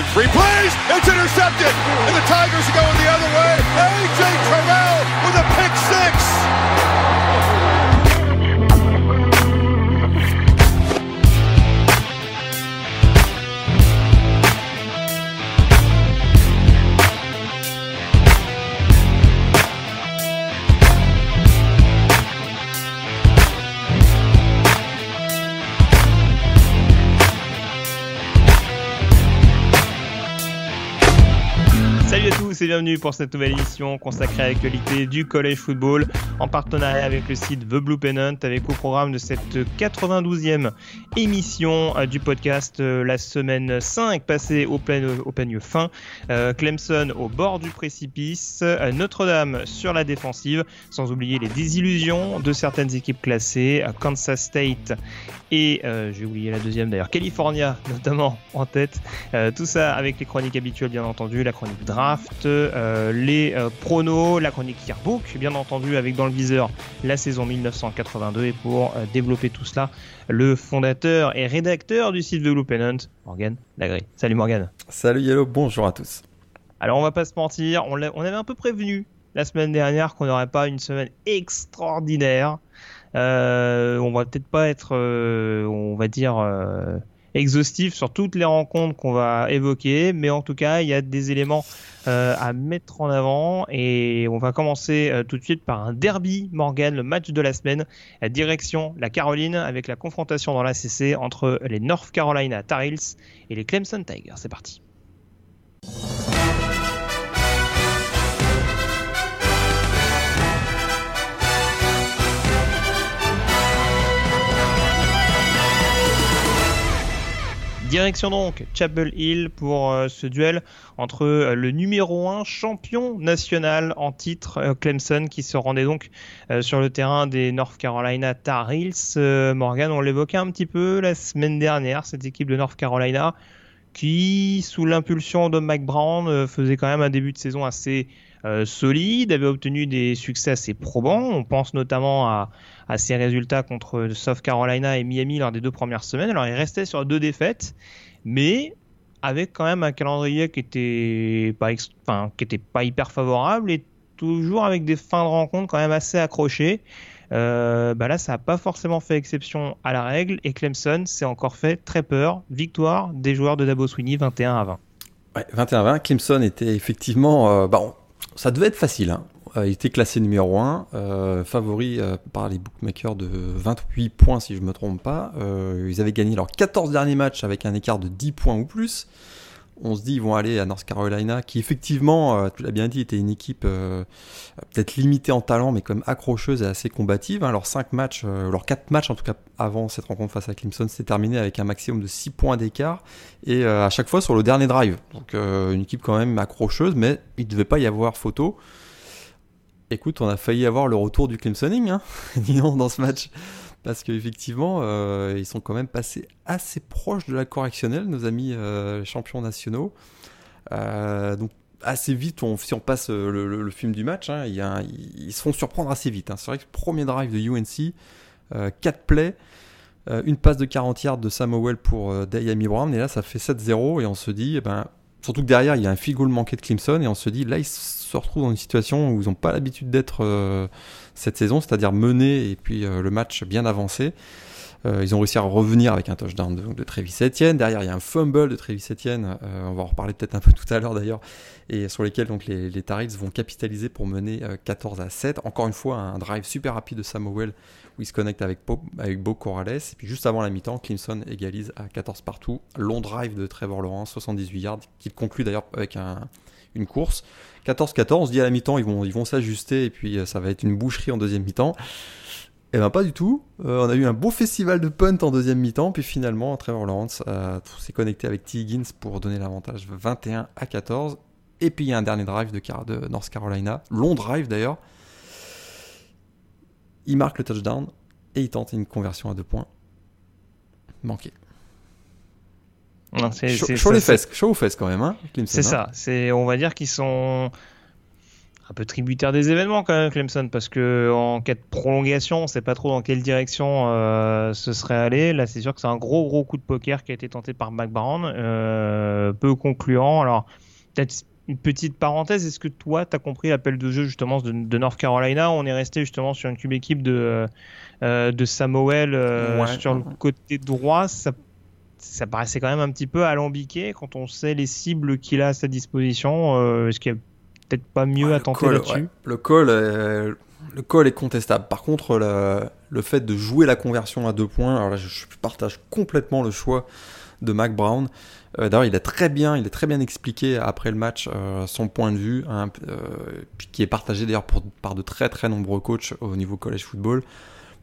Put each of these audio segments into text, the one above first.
in three plays. It's intercepted. And the Tigers are going the other way. A.J. Terrell bienvenue pour cette nouvelle émission consacrée à l'actualité du collège football en partenariat avec le site The Blue Pennant avec au programme de cette 92e émission euh, du podcast euh, la semaine 5 passée au, plein, au peigne fin, euh, Clemson au bord du précipice, euh, Notre-Dame sur la défensive, sans oublier les désillusions de certaines équipes classées, euh, Kansas State et euh, j'ai oublié la deuxième d'ailleurs, California notamment en tête. Euh, tout ça avec les chroniques habituelles bien entendu, la chronique draft, euh, les euh, pronos, la chronique yearbook bien entendu avec dans le viseur la saison 1982 et pour euh, développer tout cela, le fondateur et rédacteur du site The Blue Pennant, Morgan Lagré. Salut Morgan. Salut Yellow, bonjour à tous. Alors on va pas se mentir, on, on avait un peu prévenu la semaine dernière qu'on n'aurait pas une semaine extraordinaire. On va peut-être pas être, on va dire, exhaustif sur toutes les rencontres qu'on va évoquer, mais en tout cas, il y a des éléments euh, à mettre en avant et on va commencer euh, tout de suite par un derby, Morgan, le match de la semaine, la direction la Caroline avec la confrontation dans l'ACC entre les North Carolina Tar Heels et les Clemson Tigers. C'est parti. Direction donc Chapel Hill pour euh, ce duel entre euh, le numéro 1 champion national en titre euh, Clemson qui se rendait donc sur le terrain des North Carolina Tar Heels. Morgan, on l'évoquait un petit peu la semaine dernière, cette équipe de North Carolina qui, sous l'impulsion de Mike Brown, faisait quand même un début de saison assez solide, avait obtenu des succès assez probants. On pense notamment à, à ses résultats contre South Carolina et Miami lors des deux premières semaines. Alors il restait sur deux défaites, mais avec quand même un calendrier qui était pas, enfin, qui était pas hyper favorable et toujours avec des fins de rencontre quand même assez accrochées. Euh, bah là, ça n'a pas forcément fait exception à la règle et Clemson s'est encore fait très peur. Victoire des joueurs de Dabo Sweeney 21 à 20. Ouais, 21-20, Clemson était effectivement... euh, bah, ça devait être facile. Hein. Euh, il était classé numéro 1, euh, favori euh, par les bookmakers de 28 points si je me trompe pas. Ils avaient gagné leurs 14 derniers matchs avec un écart de 10 points ou plus. On se dit ils vont aller à North Carolina, qui effectivement, tu l'as bien dit, était une équipe peut-être limitée en talent, mais quand même accrocheuse et assez combative. hein. Leurs 5 matchs, euh, leurs 4 matchs en tout cas avant cette rencontre face à Clemson, s'est terminé avec un maximum de 6 points d'écart et à chaque fois sur le dernier drive. Donc une équipe quand même accrocheuse, mais il ne devait pas y avoir photo. Écoute, on a failli avoir le retour du Clemsoning, hein, disons, dans ce match. Parce qu'effectivement, euh, ils sont quand même passés assez proches de la correctionnelle, nos amis euh, champions nationaux. Euh, donc assez vite, si on passe le, film du match, hein, ils se font surprendre assez vite. hein. C'est vrai que premier drive de UNC, 4 plays, une passe de 40 yards de Samuel pour Dayami Brown, et là ça fait 7-0, et on se dit, eh ben, surtout que derrière il y a un field goal manqué de Clemson, et on se dit, là ils se retrouvent dans une situation où ils n'ont pas l'habitude d'être euh, cette saison, c'est-à-dire menés et puis euh, le match bien avancé. Euh, ils ont réussi à revenir avec un touchdown de, de Travis Etienne. Derrière, il y a un fumble de Travis Etienne. Euh, on va en reparler peut-être un peu tout à l'heure d'ailleurs. Et sur lesquels donc, les, les vont capitaliser pour mener euh, 14 à 7. Encore une fois, un drive super rapide de Samuel où il se connecte avec, Bo, avec Bo Corrales. Et puis juste avant la mi-temps, Clemson égalise à 14 partout. Long drive de Trevor Lawrence, 78 yards, qu'il conclut d'ailleurs avec un, une course. 14-14, on se dit à la mi-temps, ils vont, ils vont s'ajuster et puis euh, ça va être une boucherie en deuxième mi-temps. Eh ben pas du tout. Euh, on a eu un beau festival de punt en deuxième mi-temps, puis finalement Trevor Lawrence euh, s'est connecté avec T. Higgins pour donner l'avantage 21 à 14. Et puis il y a un dernier drive de, Car- de North Carolina, long drive d'ailleurs. Il marque le touchdown et il tente une conversion à deux points. Manqué. Chaud, les fesses, chaud aux fesses quand même, hein, C'est hein. ça. C'est, on va dire qu'ils sont un peu tributaire des événements quand même, Clemson, parce que en cas de prolongation, on sait pas trop dans quelle direction euh, ce serait allé. Là, c'est sûr que c'est un gros gros coup de poker qui a été tenté par McBrown, euh, peu concluant. Alors, peut-être une petite parenthèse, est-ce que toi, tu as compris l'appel de jeu justement de, de, North Carolina? On est resté justement sur une cube équipe de, euh, de Samuel euh, sur le côté droit. Ça, ça paraissait quand même un petit peu alambiqué quand on sait les cibles qu'il a à sa disposition. Euh, est-ce qu'il y a peut-être pas mieux à tenter là-dessus Le call, le call est contestable. Par contre, le, le, fait de jouer la conversion à deux points, alors là, je, je partage complètement le choix de Mac Brown. Euh, D'ailleurs, il a très bien, il est très bien expliqué après le match euh, son point de vue, hein, euh, qui est partagé d'ailleurs par de très très nombreux coachs au niveau college football.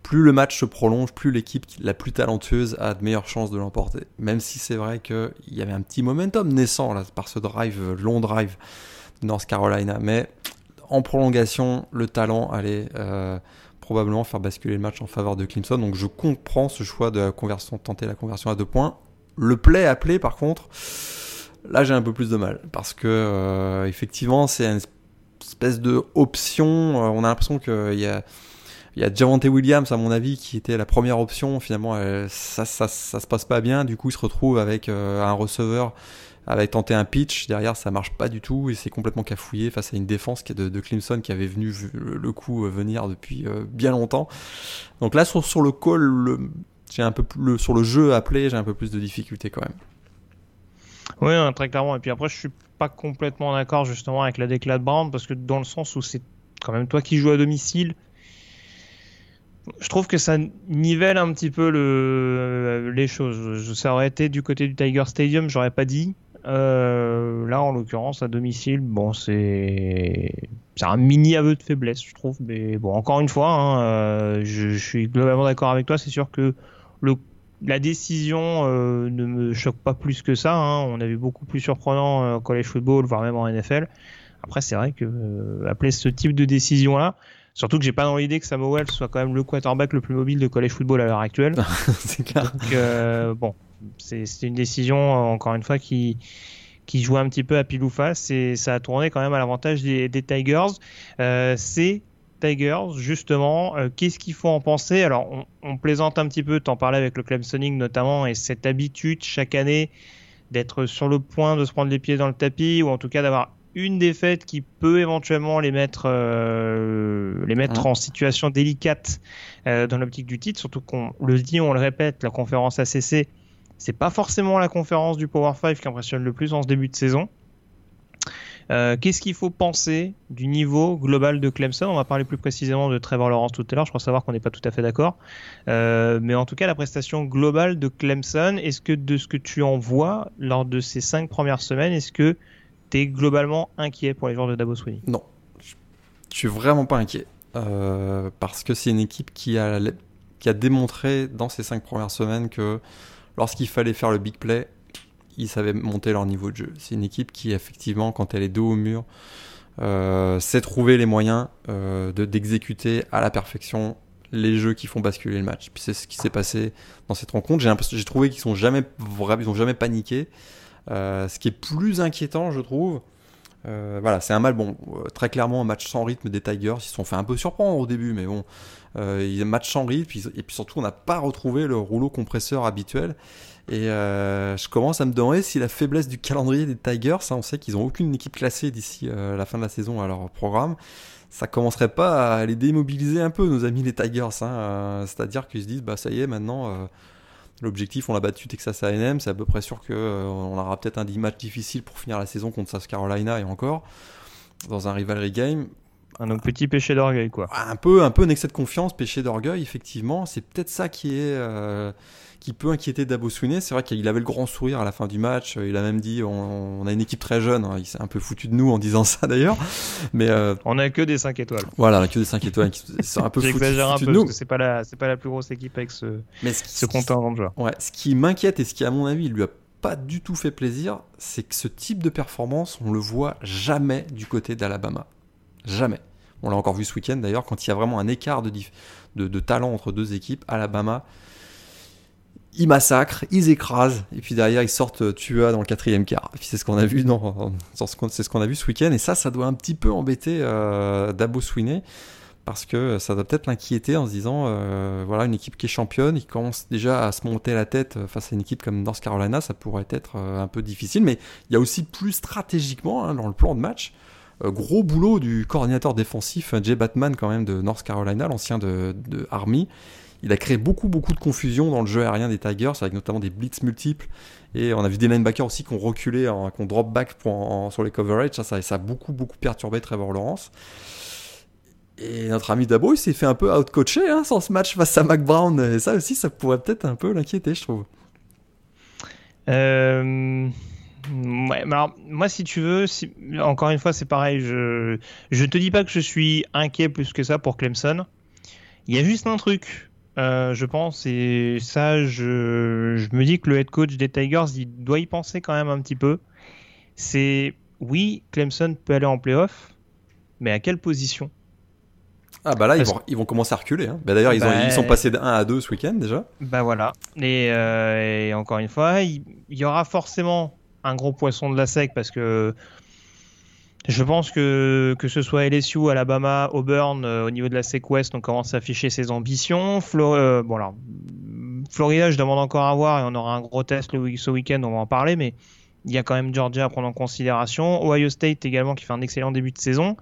Plus le match se prolonge, plus l'équipe la plus talentueuse a de meilleures chances de l'emporter. Même si c'est vrai qu'il y avait un petit momentum naissant là, par ce drive, long drive North Carolina. Mais en prolongation, le talent allait euh, probablement faire basculer le match en faveur de Clemson. Donc je comprends ce choix de conversion, tenter la conversion à deux points. Le play appelé, par contre, là j'ai un peu plus de mal parce que euh, effectivement c'est une espèce de option. Euh, on a l'impression qu'il y a il y a Javante Williams, à mon avis, qui était la première option. Finalement, ça, ça, ça, se passe pas bien. Du coup, il se retrouve avec un receveur, avec tenté un pitch. Derrière, ça marche pas du tout et c'est complètement cafouillé face à une défense de, de Clemson qui avait venu le coup euh, venir depuis bien longtemps. Donc là, sur, le call, j'ai un peu sur le jeu appelé, j'ai un peu plus de difficulté quand même. Oui, très clairement. Et puis après, je suis pas complètement d'accord justement avec la déclat de Brown parce que dans le sens où c'est quand même toi qui joues à domicile je trouve que ça nivelle un petit peu le, les choses. Ça aurait été du côté du Tiger Stadium, j'aurais pas dit. Euh, là, en l'occurrence, à domicile, bon, c'est c'est un mini aveu de faiblesse, je trouve. Mais bon, encore une fois, hein, euh, je, je, suis globalement d'accord avec toi. C'est sûr que le la décision euh, ne me choque pas plus que ça. Hein. On a vu beaucoup plus surprenant euh, college football, voire même en NFL. Après, c'est vrai que appeler ce type de décision là, Surtout que j'ai pas dans l'idée que Samuel soit quand même le quarterback le plus mobile de college football à l'heure actuelle. c'est clair. Donc, euh, bon, c'est une décision, encore une fois, qui, qui jouait un petit peu à pile ou face et ça a tourné quand même à l'avantage des, des, Tigers. Euh, c'est Tigers, justement, euh, qu'est-ce qu'il faut en penser? Alors, on, on, plaisante un petit peu, t'en parlais avec le Clemsoning notamment, et cette habitude chaque année d'être sur le point de se prendre les pieds dans le tapis, ou en tout cas d'avoir une défaite qui peut éventuellement les mettre, euh, les mettre mmh. en situation délicate dans l'optique du titre, surtout qu'on le dit, on le répète, la conférence ACC, c'est pas forcément la conférence du Power 5 qui impressionne le plus en ce début de saison. Euh, Qu'est-ce qu'il faut penser du niveau global de Clemson? On va parler plus précisément de Trevor Lawrence tout à l'heure. Je crois savoir qu'on n'est pas tout à fait d'accord. Euh, mais en tout cas, la prestation globale de Clemson, est-ce que de ce que tu en vois lors de ces cinq premières semaines, est-ce que t'es globalement inquiet pour les joueurs de Dabo Swinney? Non, je suis vraiment pas inquiet. Euh, parce que c'est une équipe qui a, qui a démontré dans ces cinq premières semaines que lorsqu'il fallait faire le big play, ils savaient monter leur niveau de jeu. C'est une équipe qui, effectivement, quand elle est dos au mur, euh, sait trouver les moyens euh, d'exécuter à la perfection les jeux qui font basculer le match. Puis c'est ce qui s'est passé dans cette rencontre. J'ai trouvé qu'ils sont jamais, ils ont jamais paniqué. Euh, ce qui est plus inquiétant, je trouve, voilà, c'est un mal, bon, très clairement un match sans rythme des Tigers. Ils se sont fait un peu surprendre au début, mais bon, il a un match sans rythme, et puis surtout, on n'a pas retrouvé le rouleau compresseur habituel. Et euh, je commence à me demander si la faiblesse du calendrier des Tigers, ça, on sait qu'ils n'ont aucune équipe classée d'ici euh, la fin de la saison à leur programme, ça commencerait pas à les démobiliser un peu, nos amis les Tigers. Hein, C'est-à-dire qu'ils se disent, bah ça y est, maintenant L'objectif, on l'a battu Texas A&M, c'est à peu près sûr qu'on euh, on aura peut-être un 10 match difficile pour finir la saison contre South Carolina et encore, dans un rivalry game. Un donc petit péché d'orgueil, quoi. Un peu, un peu un excès de confiance, péché d'orgueil, effectivement. C'est peut-être ça qui est, euh, qui peut inquiéter Dabo Swinney. C'est vrai qu'il avait le grand sourire à la fin du match. Il a même dit, on, on a une équipe très jeune. Il s'est un peu foutu de nous en disant ça d'ailleurs. Mais euh, on a que des 5 étoiles. Voilà, on a que des 5 étoiles. C'est un peu foutu, un peu de nous. c'est pas la, c'est pas la plus grosse équipe avec ce, Mais ce, ce contingent de joueurs. Ouais, ce qui m'inquiète et ce qui, à mon avis, lui a pas du tout fait plaisir, c'est que ce type de performance, on le voit jamais du côté d'Alabama. Jamais. On l'a encore vu ce week-end d'ailleurs, quand il y a vraiment un écart de, talent entre deux équipes, Alabama, ils massacrent, ils écrasent, et puis derrière ils sortent Tua dans le quatrième quart. C'est ce qu'on a vu dans, c'est ce qu'on a vu ce week-end, et ça, ça doit un petit peu embêter euh, Dabo Sweeney parce que ça doit peut-être l'inquiéter en se disant euh, voilà une équipe qui est championne, il commence déjà à se monter la tête face à une équipe comme North Carolina, ça pourrait être euh, un peu difficile, mais il y a aussi plus stratégiquement hein, dans le plan de match. Euh, gros boulot du coordinateur défensif Jay Batman quand même de North Carolina, l'ancien de, Army. Il a créé beaucoup beaucoup de confusion dans le jeu aérien des Tigers, avec notamment des blitz multiples. Et on a vu des linebackers aussi qui ont reculé, qui ont drop back sur les coverage. Ça, ça, ça, a beaucoup beaucoup perturbé Trevor Lawrence. Et notre ami Dabo, il s'est fait un peu outcoacher hein, sans ce match face à Mac Brown. Et ça aussi, ça pourrait peut-être un peu l'inquiéter, je trouve. Euh... Ouais, alors, moi, si tu veux, encore une fois, c'est pareil. Je je te dis pas que je suis inquiet plus que ça pour Clemson. Il y a juste un truc, euh, je pense, et ça, je, je me dis que le head coach des Tigers, il doit y penser quand même un petit peu. C'est oui, Clemson peut aller en playoff, mais à quelle position? Ah bah là, ils vont, ils vont commencer à reculer. Hein. Bah d'ailleurs, ils, ils, sont passés de 1 à 2 ce week-end déjà. Bah voilà. Et, euh, et encore une fois, il, y aura forcément un gros poisson de la sec parce que je pense que que ce soit LSU, Alabama, Auburn, euh, au niveau de la SEC West, on commence à afficher ses ambitions. Euh, bon alors, Florida, je demande encore à voir et on aura un gros test le, ce week-end, on va en parler, mais il y a quand même Georgia à prendre en considération. Ohio State également qui fait un excellent début de saison.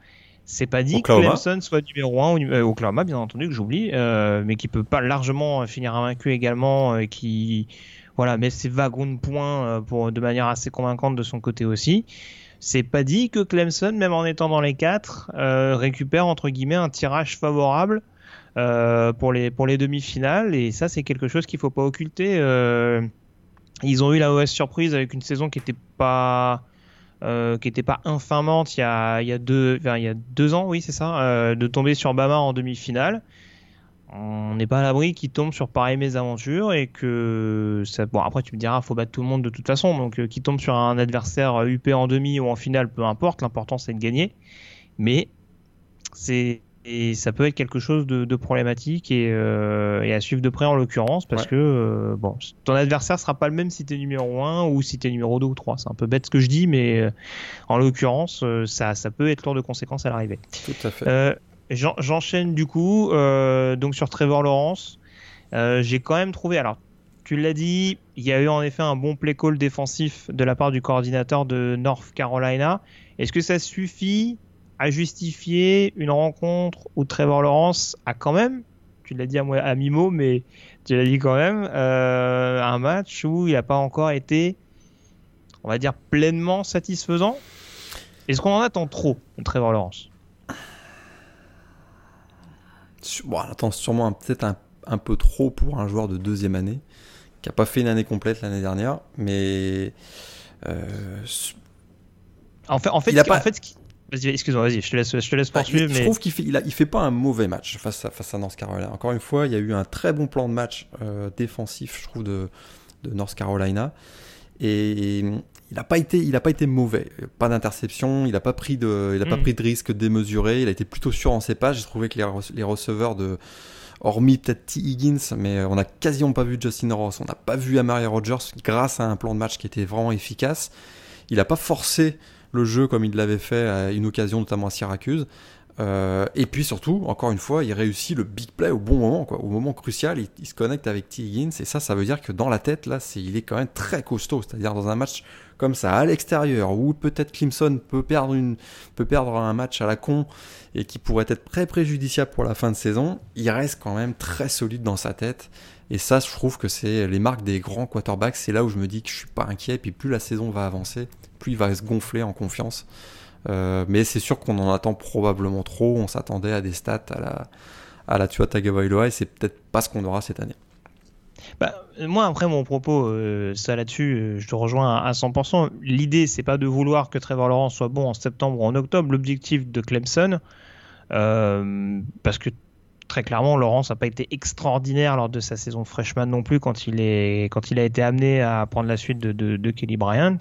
C'est pas dit que Clemson soit numéro 1 ou euh, Oklahoma, bien entendu, que j'oublie, euh, mais qui peut pas largement finir invaincu également, euh, qui voilà, met ses wagons de points pour, de manière assez convaincante de son côté aussi. C'est pas dit que Clemson, même en étant dans les 4, récupère entre guillemets un tirage favorable pour les, pour les demi-finales, et ça, c'est quelque chose qu'il faut pas occulter. ils ont eu la OS surprise avec une saison qui était pas euh, qui n'était pas infamante il y a, deux, ans, oui, c'est ça, euh, de tomber sur Bama en demi-finale. On n'est pas à l'abri qu'il tombe sur pareille mésaventures et que ça, bon après tu me diras faut battre tout le monde de toute façon donc euh, qu'il tombe sur un adversaire UP en demi ou en finale peu importe l'important c'est de gagner mais c'est et ça peut être quelque chose de, problématique euh, et, à suivre de près en l'occurrence parce que euh, bon, ton adversaire sera pas le même si tu es numéro 1 ou si tu es numéro 2 ou 3. C'est un peu bête ce que je dis, mais euh, en l'occurrence, ça, ça peut être lourd de conséquences à l'arrivée. Tout à fait. J'enchaîne du coup donc sur Trevor Lawrence. J'ai quand même trouvé, alors tu l'as dit, il y a eu en effet un bon play call défensif de la part du coordinateur de North Carolina. Est-ce que ça suffit à justifier une rencontre où Trevor Lawrence a quand même, tu l'as dit à, moi, à Mimo, mais tu l'as dit quand même, euh, un match où il n'a pas encore été, on va dire, pleinement satisfaisant? Est-ce qu'on en attend trop de Trevor Lawrence? Bon, on attend sûrement peut-être un, peu trop pour un joueur de deuxième année qui n'a pas fait une année complète l'année dernière, mais euh, en fait, en fait, il a pas... en fait, Vas-y, excuse-moi, vas-y, je te laisse, je te laisse bah, poursuivre. je trouve qu'il fait, il, fait pas un mauvais match face à, face à North Carolina. Encore une fois, il y a eu un très bon plan de match euh, défensif, je trouve, de, de North Carolina. Et, il n'a pas été, il a pas été mauvais. Pas d'interception, il n'a pas pris de, il a pas mm. pris de risque démesuré. Il a été plutôt sûr en ses pages. J'ai trouvé que les, les receveurs de, hormis peut-être T. Higgins, mais on n'a quasiment pas vu Justin Ross, on n'a pas vu Amari Rogers grâce à un plan de match qui était vraiment efficace. Il n'a pas forcé le jeu comme il l'avait fait à une occasion, notamment à Syracuse. Euh, et puis surtout, encore une fois, il réussit le big play au bon moment, au moment crucial, il, se connecte avec T. Et ça, ça veut dire que dans la tête, là, il est quand même très costaud, c'est-à-dire dans un match comme ça, à l'extérieur, où peut-être Clemson peut perdre, un match à la con, et qui pourrait être très préjudiciable pour la fin de saison, il reste quand même très solide dans sa tête, et ça, je trouve que c'est les marques des grands quarterbacks, c'est là où je me dis que je suis pas inquiet, et puis plus la saison va avancer, plus il va se gonfler en confiance. Euh, mais c'est sûr qu'on en attend probablement trop. On s'attendait à des stats à la, à la Tua et c'est peut-être pas ce qu'on aura cette année. Bah, moi, après mon propos, euh, ça là-dessus, euh, je te rejoins à, 100%. L'idée, c'est pas de vouloir que Trevor Lawrence soit bon en septembre ou en octobre. L'objectif de Clemson, parce que très clairement, Lawrence n'a pas été extraordinaire lors de sa saison freshman non plus quand il, est, quand il a été amené à prendre la suite de, de, de Kelly Bryant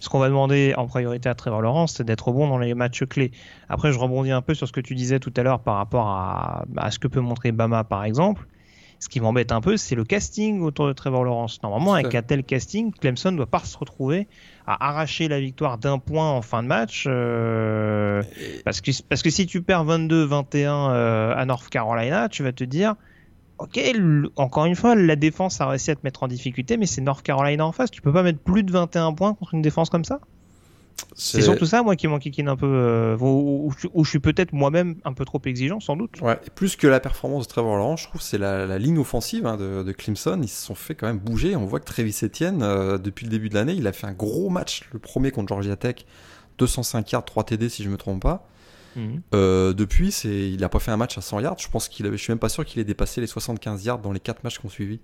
ce qu'on va demander en priorité à Trevor Lawrence, c'est d'être bon dans les matchs clés. Après, je rebondis un peu sur ce que tu disais tout à l'heure par rapport à, ce que peut montrer Bama, par exemple. Ce qui m'embête un peu, c'est le casting autour de Trevor Lawrence. Normalement, avec un tel casting, Clemson ne doit pas se retrouver à arracher la victoire d'un point en fin de match. Euh, parce, que, parce que si tu perds 22-21 euh, à North Carolina, tu vas te dire, ok, encore une fois, la défense a réussi à te mettre en difficulté, mais c'est North Carolina en face. Tu peux pas mettre plus de 21 points contre une défense comme ça? C'est surtout ça, moi, qui m'enquiquine un peu, euh, où, je suis peut-être moi-même un peu trop exigeant, sans doute. Ouais, plus que la performance de Trevor Lawrence, je trouve, c'est la, ligne offensive hein, de, Clemson. Ils se sont fait quand même bouger. On voit que Travis Etienne, euh, depuis le début de l'année, il a fait un gros match, le premier contre Georgia Tech, 205 yards, 3 TD, si je me trompe pas. Mhm. Euh, depuis, c'est, il a pas fait un match à 100 yards. Je pense qu'il, je suis même pas sûr qu'il ait dépassé les 75 yards dans les 4 matchs qu'on suivi.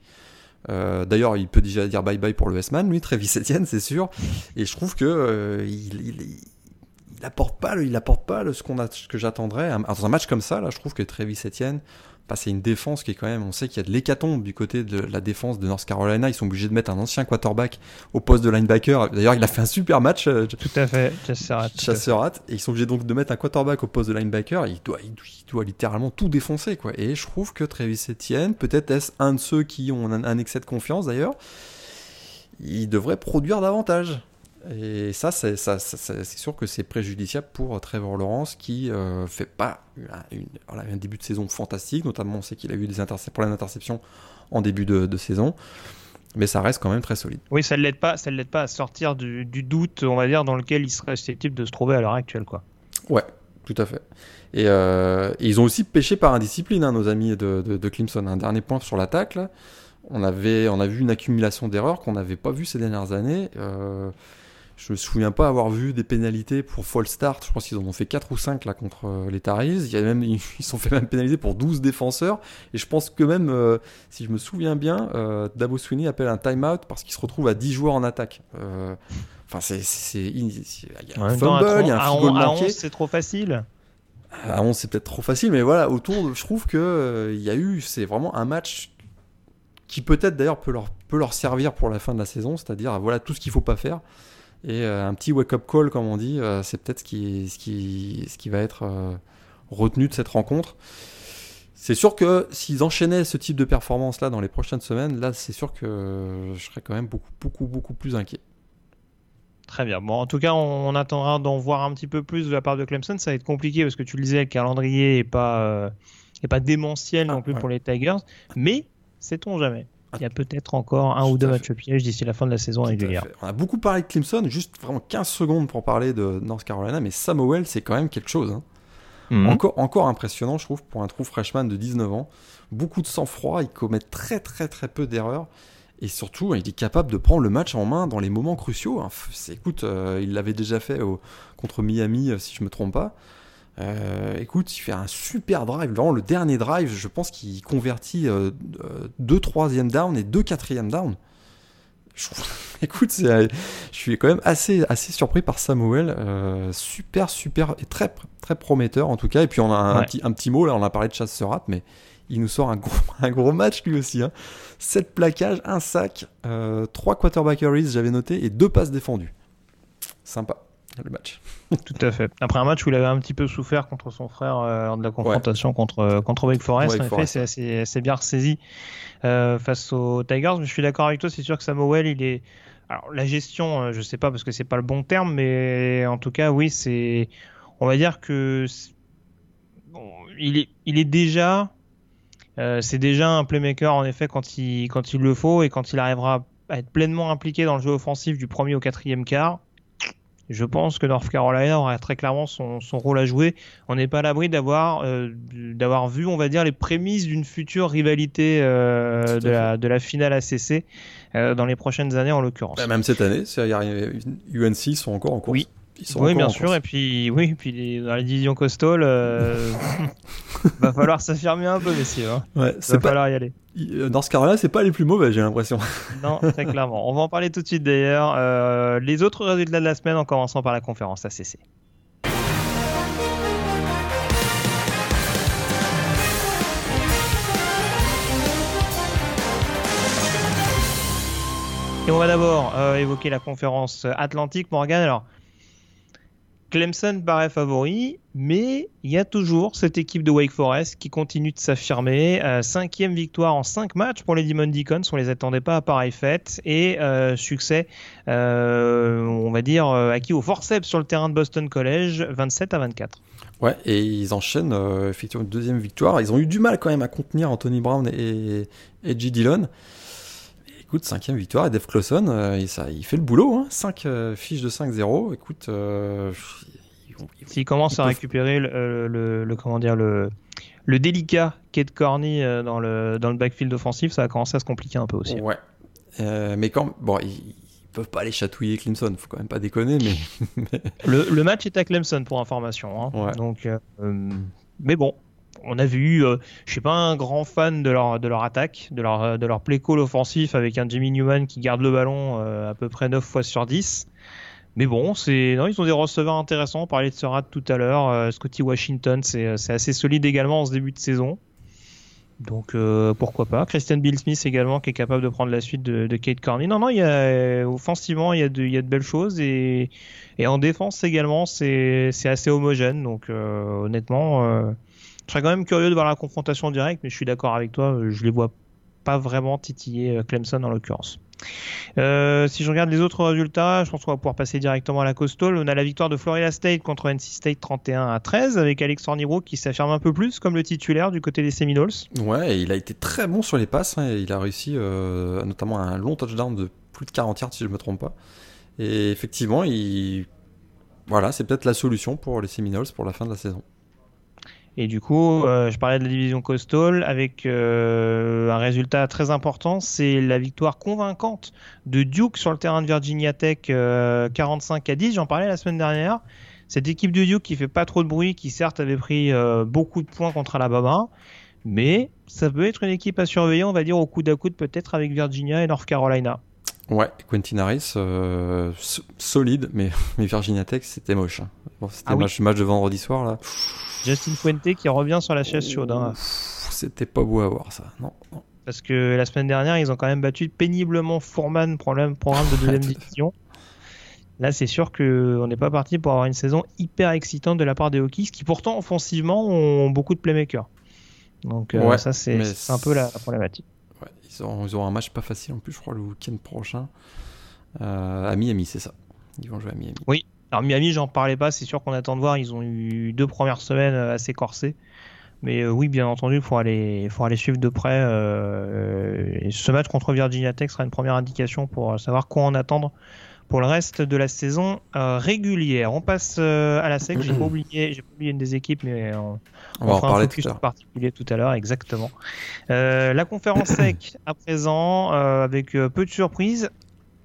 Euh, d'ailleurs, il peut déjà dire bye bye pour le S-Man, lui, Travis Etienne, c'est sûr. Et je trouve que euh, il, il, il, pas, il apporte pas ce qu'on a, ce que j'attendrais dans un match comme ça. Là, je trouve que Travis Etienne, c'est une défense qui est quand même, on sait qu'il y a de l'hécatombe du côté de la défense de North Carolina. Ils sont obligés de mettre un ancien quarterback au poste de linebacker. D'ailleurs, il a fait un super match. Euh, tout à fait, Chasserat. Et ils sont obligés donc de mettre un quarterback au poste de linebacker. Il doit, il doit littéralement tout défoncer, quoi. Et je trouve que Travis Etienne, peut-être est-ce un de ceux qui ont un excès de confiance d'ailleurs, il devrait produire davantage. Et ça, c'est sûr que c'est préjudiciable pour Trevor Lawrence qui euh, fait pas un début de saison fantastique. Notamment, on sait qu'il a eu des problèmes d'interception en début de, saison. Mais ça reste quand même très solide. Oui, ça ne l'aide pas, ça l'aide pas à sortir du, doute, on va dire, dans lequel il serait susceptible de se trouver à l'heure actuelle, quoi. Ouais, tout à fait. Et, euh, ils ont aussi pêché par indiscipline, hein, nos amis de, de, Clemson. Un dernier point sur l'attaque, on avait, on a vu une accumulation d'erreurs qu'on n'avait pas vu ces dernières années. Euh, je me souviens pas avoir vu des pénalités pour false start. Je pense qu'ils en ont fait 4 ou 5 là contre euh, les Taris. Il y a même, ils sont fait même pénaliser pour 12 défenseurs. Et je pense que même, euh, si je me souviens bien, euh, Dabo Sweeney appelle un timeout parce qu'il se retrouve à 10 joueurs en attaque. Enfin, c'est. Il y a un fumble, il y a un field manqué. c'est trop facile. À 11, c'est peut-être trop facile, mais voilà, autour, je trouve que il y a eu. C'est vraiment un match qui peut-être d'ailleurs peut leur, peut leur servir pour la fin de la saison, c'est-à-dire voilà tout ce qu'il faut pas faire. Et euh, un petit wake-up call, comme on dit, euh, c'est peut-être ce qui, ce, qui, ce qui va être euh, retenu de cette rencontre. C'est sûr que s'ils enchaînaient ce type de performance-là dans les prochaines semaines, là, c'est sûr que je serais quand même beaucoup, beaucoup, beaucoup plus inquiet. Très bien. Bon, en tout cas, on, attendra d'en voir un petit peu plus de la part de Clemson. Ça va être compliqué parce que tu le disais, le calendrier n'est pas, pas démentiel non ah, plus pour les Tigers. Mais, sait-on jamais il y a peut-être encore un ou deux matchs pièges d'ici la fin de la saison régulière. On a beaucoup parlé de Clemson, juste vraiment 15 secondes pour parler de North Carolina, mais Samuel, c'est quand même quelque chose. Hein. Mhm. Encore, encore impressionnant, je trouve, pour un trou freshman de 19 ans. Beaucoup de sang-froid, il commet très très très peu d'erreurs. Et surtout, il est capable de prendre le match en main dans les moments cruciaux. Hein. Écoute, euh, il l'avait déjà fait contre Miami, euh, si je me trompe pas. Euh, écoute, il fait un super drive. Vraiment, le dernier drive, je pense qu'il convertit euh, euh, deux troisième down et deux quatrième down. écoute, je suis quand même assez, assez surpris par Samuel. super, super, et très, très prometteur en tout cas. Et puis on a un, petit, un petit mot, là, on a parlé de Chasserat, mais il nous sort un gros, un gros match lui aussi. Hein. 7 plaquages, un sac, 3 quarterbackeries, j'avais noté, et 2 passes défendues. Sympa le match. Tout à fait. Après un match où il avait un petit peu souffert contre son frère euh, lors de la confrontation contre, euh, contre Wake Forest, en effet, c'est assez, assez, bien ressaisi euh, face aux Tigers. Mais je suis d'accord avec toi, c'est sûr que Samuel, il est. Alors la gestion, je sais pas parce que c'est pas le bon terme, mais en tout cas, oui, c'est. On va dire que bon, il est, il est déjà. c'est déjà un playmaker en effet quand il, quand il le faut et quand il arrivera à être pleinement impliqué dans le jeu offensif du premier au quatrième quart je pense que North Carolina aura très clairement son, rôle à jouer. On n'est pas à l'abri d'avoir euh, d'avoir vu, on va dire, les prémices d'une future rivalité euh, de, la, de la finale ACC euh, dans les prochaines années en l'occurrence. Bah, même cette année, UNC sont encore en course. Oui. Oui, bien sûr. Et puis, oui, puis dans la division coastal, euh, va falloir s'affirmer un peu, messieurs. Hein. Ouais, va falloir y aller. Euh, dans ce cas-là, c'est pas les plus mauvais, j'ai l'impression. Non, très clairement. On va en parler tout de suite d'ailleurs. Euh, les autres résultats de la semaine, en commençant par la conférence ACC. Et on va d'abord euh, évoquer la conférence Atlantique. Morgan, alors Clemson paraît favori, mais il y a toujours cette équipe de Wake Forest qui continue de s'affirmer. Euh, cinquième victoire en cinq matchs pour les Demon Deacons, on les attendait pas à pareille fête. Et euh, succès, euh, on va dire, acquis au forceps sur le terrain de Boston College, 27 à 24. Ouais, et ils enchaînent effectivement une deuxième victoire. Ils ont eu du mal quand même à contenir Anthony Brown et, et G. Dillon. Écoute, cinquième victoire, et Dave Clawson, euh, il, ça, il fait le boulot. Hein. 5 euh, fiches de 5-0. Écoute, euh, s'il commence à récupérer le, le, comment dire le le délicat Kate Corny dans le dans le backfield offensif, ça va commencer à se compliquer un peu aussi. Ouais. mais quand bon, ils, peuvent pas aller chatouiller Clemson, faut quand même pas déconner. Mais le, le, match est à Clemson pour information. Hein. Donc, mais bon, on a vu, euh, je suis pas un grand fan de leur, attaque, de leur, de leur play call offensif avec un Jimmy Newman qui garde le ballon euh, à peu près 9 fois sur 10. Mais bon, non, ils ont des receveurs intéressants. On parlait de Serat tout à l'heure. Euh, Scotty Washington, c'est assez solide également en ce début de saison. Donc pourquoi pas. Christian Bill Smith également qui est capable de prendre la suite de, Kate Corney. Non, non, il y a, offensivement, il y, a de, belles choses. Et, et en défense également, c'est assez homogène. Donc honnêtement je serais quand même curieux de voir la confrontation directe, mais je suis d'accord avec toi, je les vois pas vraiment titiller euh, Clemson en l'occurrence. Euh, si je regarde les autres résultats, je pense qu'on va pouvoir passer directement à la coastal. On a la victoire de Florida State contre NC State 31 à 13 avec Alex Niro qui s'affirme un peu plus comme le titulaire du côté des Seminoles. Ouais, il a été très bon sur les passes. Hein, il a réussi euh, notamment un long touchdown de plus de 40 yards si je ne me trompe pas. Et effectivement, il... voilà, c'est peut-être la solution pour les Seminoles pour la fin de la saison. Et du coup, euh, je parlais de la division Coastal avec euh, un résultat très important, c'est la victoire convaincante de Duke sur le terrain de Virginia Tech 45 euh, à 10. J'en parlais la semaine dernière. Cette équipe de Duke qui fait pas trop de bruit, qui certes avait pris beaucoup de points contre Alabama, mais ça peut être une équipe à surveiller, on va dire au coude à coude peut-être avec Virginia et North Carolina. Ouais, Quentin Harris, solide, mais, mais Virginia Tech, c'était moche. Hein. c'était ah match, match de vendredi soir, là. Justin Fuente qui revient sur la chaise chaude. Hein. C'était pas beau à voir ça, non, Parce que la semaine dernière, ils ont quand même battu péniblement Fourman, problème, programme de deuxième division. Là, c'est sûr qu'on n'est pas parti pour avoir une saison hyper excitante de la part des Hokies, qui pourtant offensivement ont beaucoup de playmakers. Donc euh, ça, c'est un peu la, problématique. Ils, auront, un match pas facile en plus, je crois, le week-end prochain. Euh, à Miami, c'est ça. Ils vont jouer à Miami. Oui, alors Miami, j'en parlais pas, c'est sûr qu'on attend de voir. Ils ont eu deux premières semaines euh, assez corsées. Mais euh, oui, bien entendu, il faut aller, suivre de près. Ce match contre Virginia Tech sera une première indication pour savoir quoi en attendre pour le reste de la saison régulière. On passe à la SEC. J'ai pas oublié, j'ai pas oublié une des équipes, mais on, va en parler un focus particulier tout à l'heure, exactement. la conférence SEC à présent, avec peu de surprises,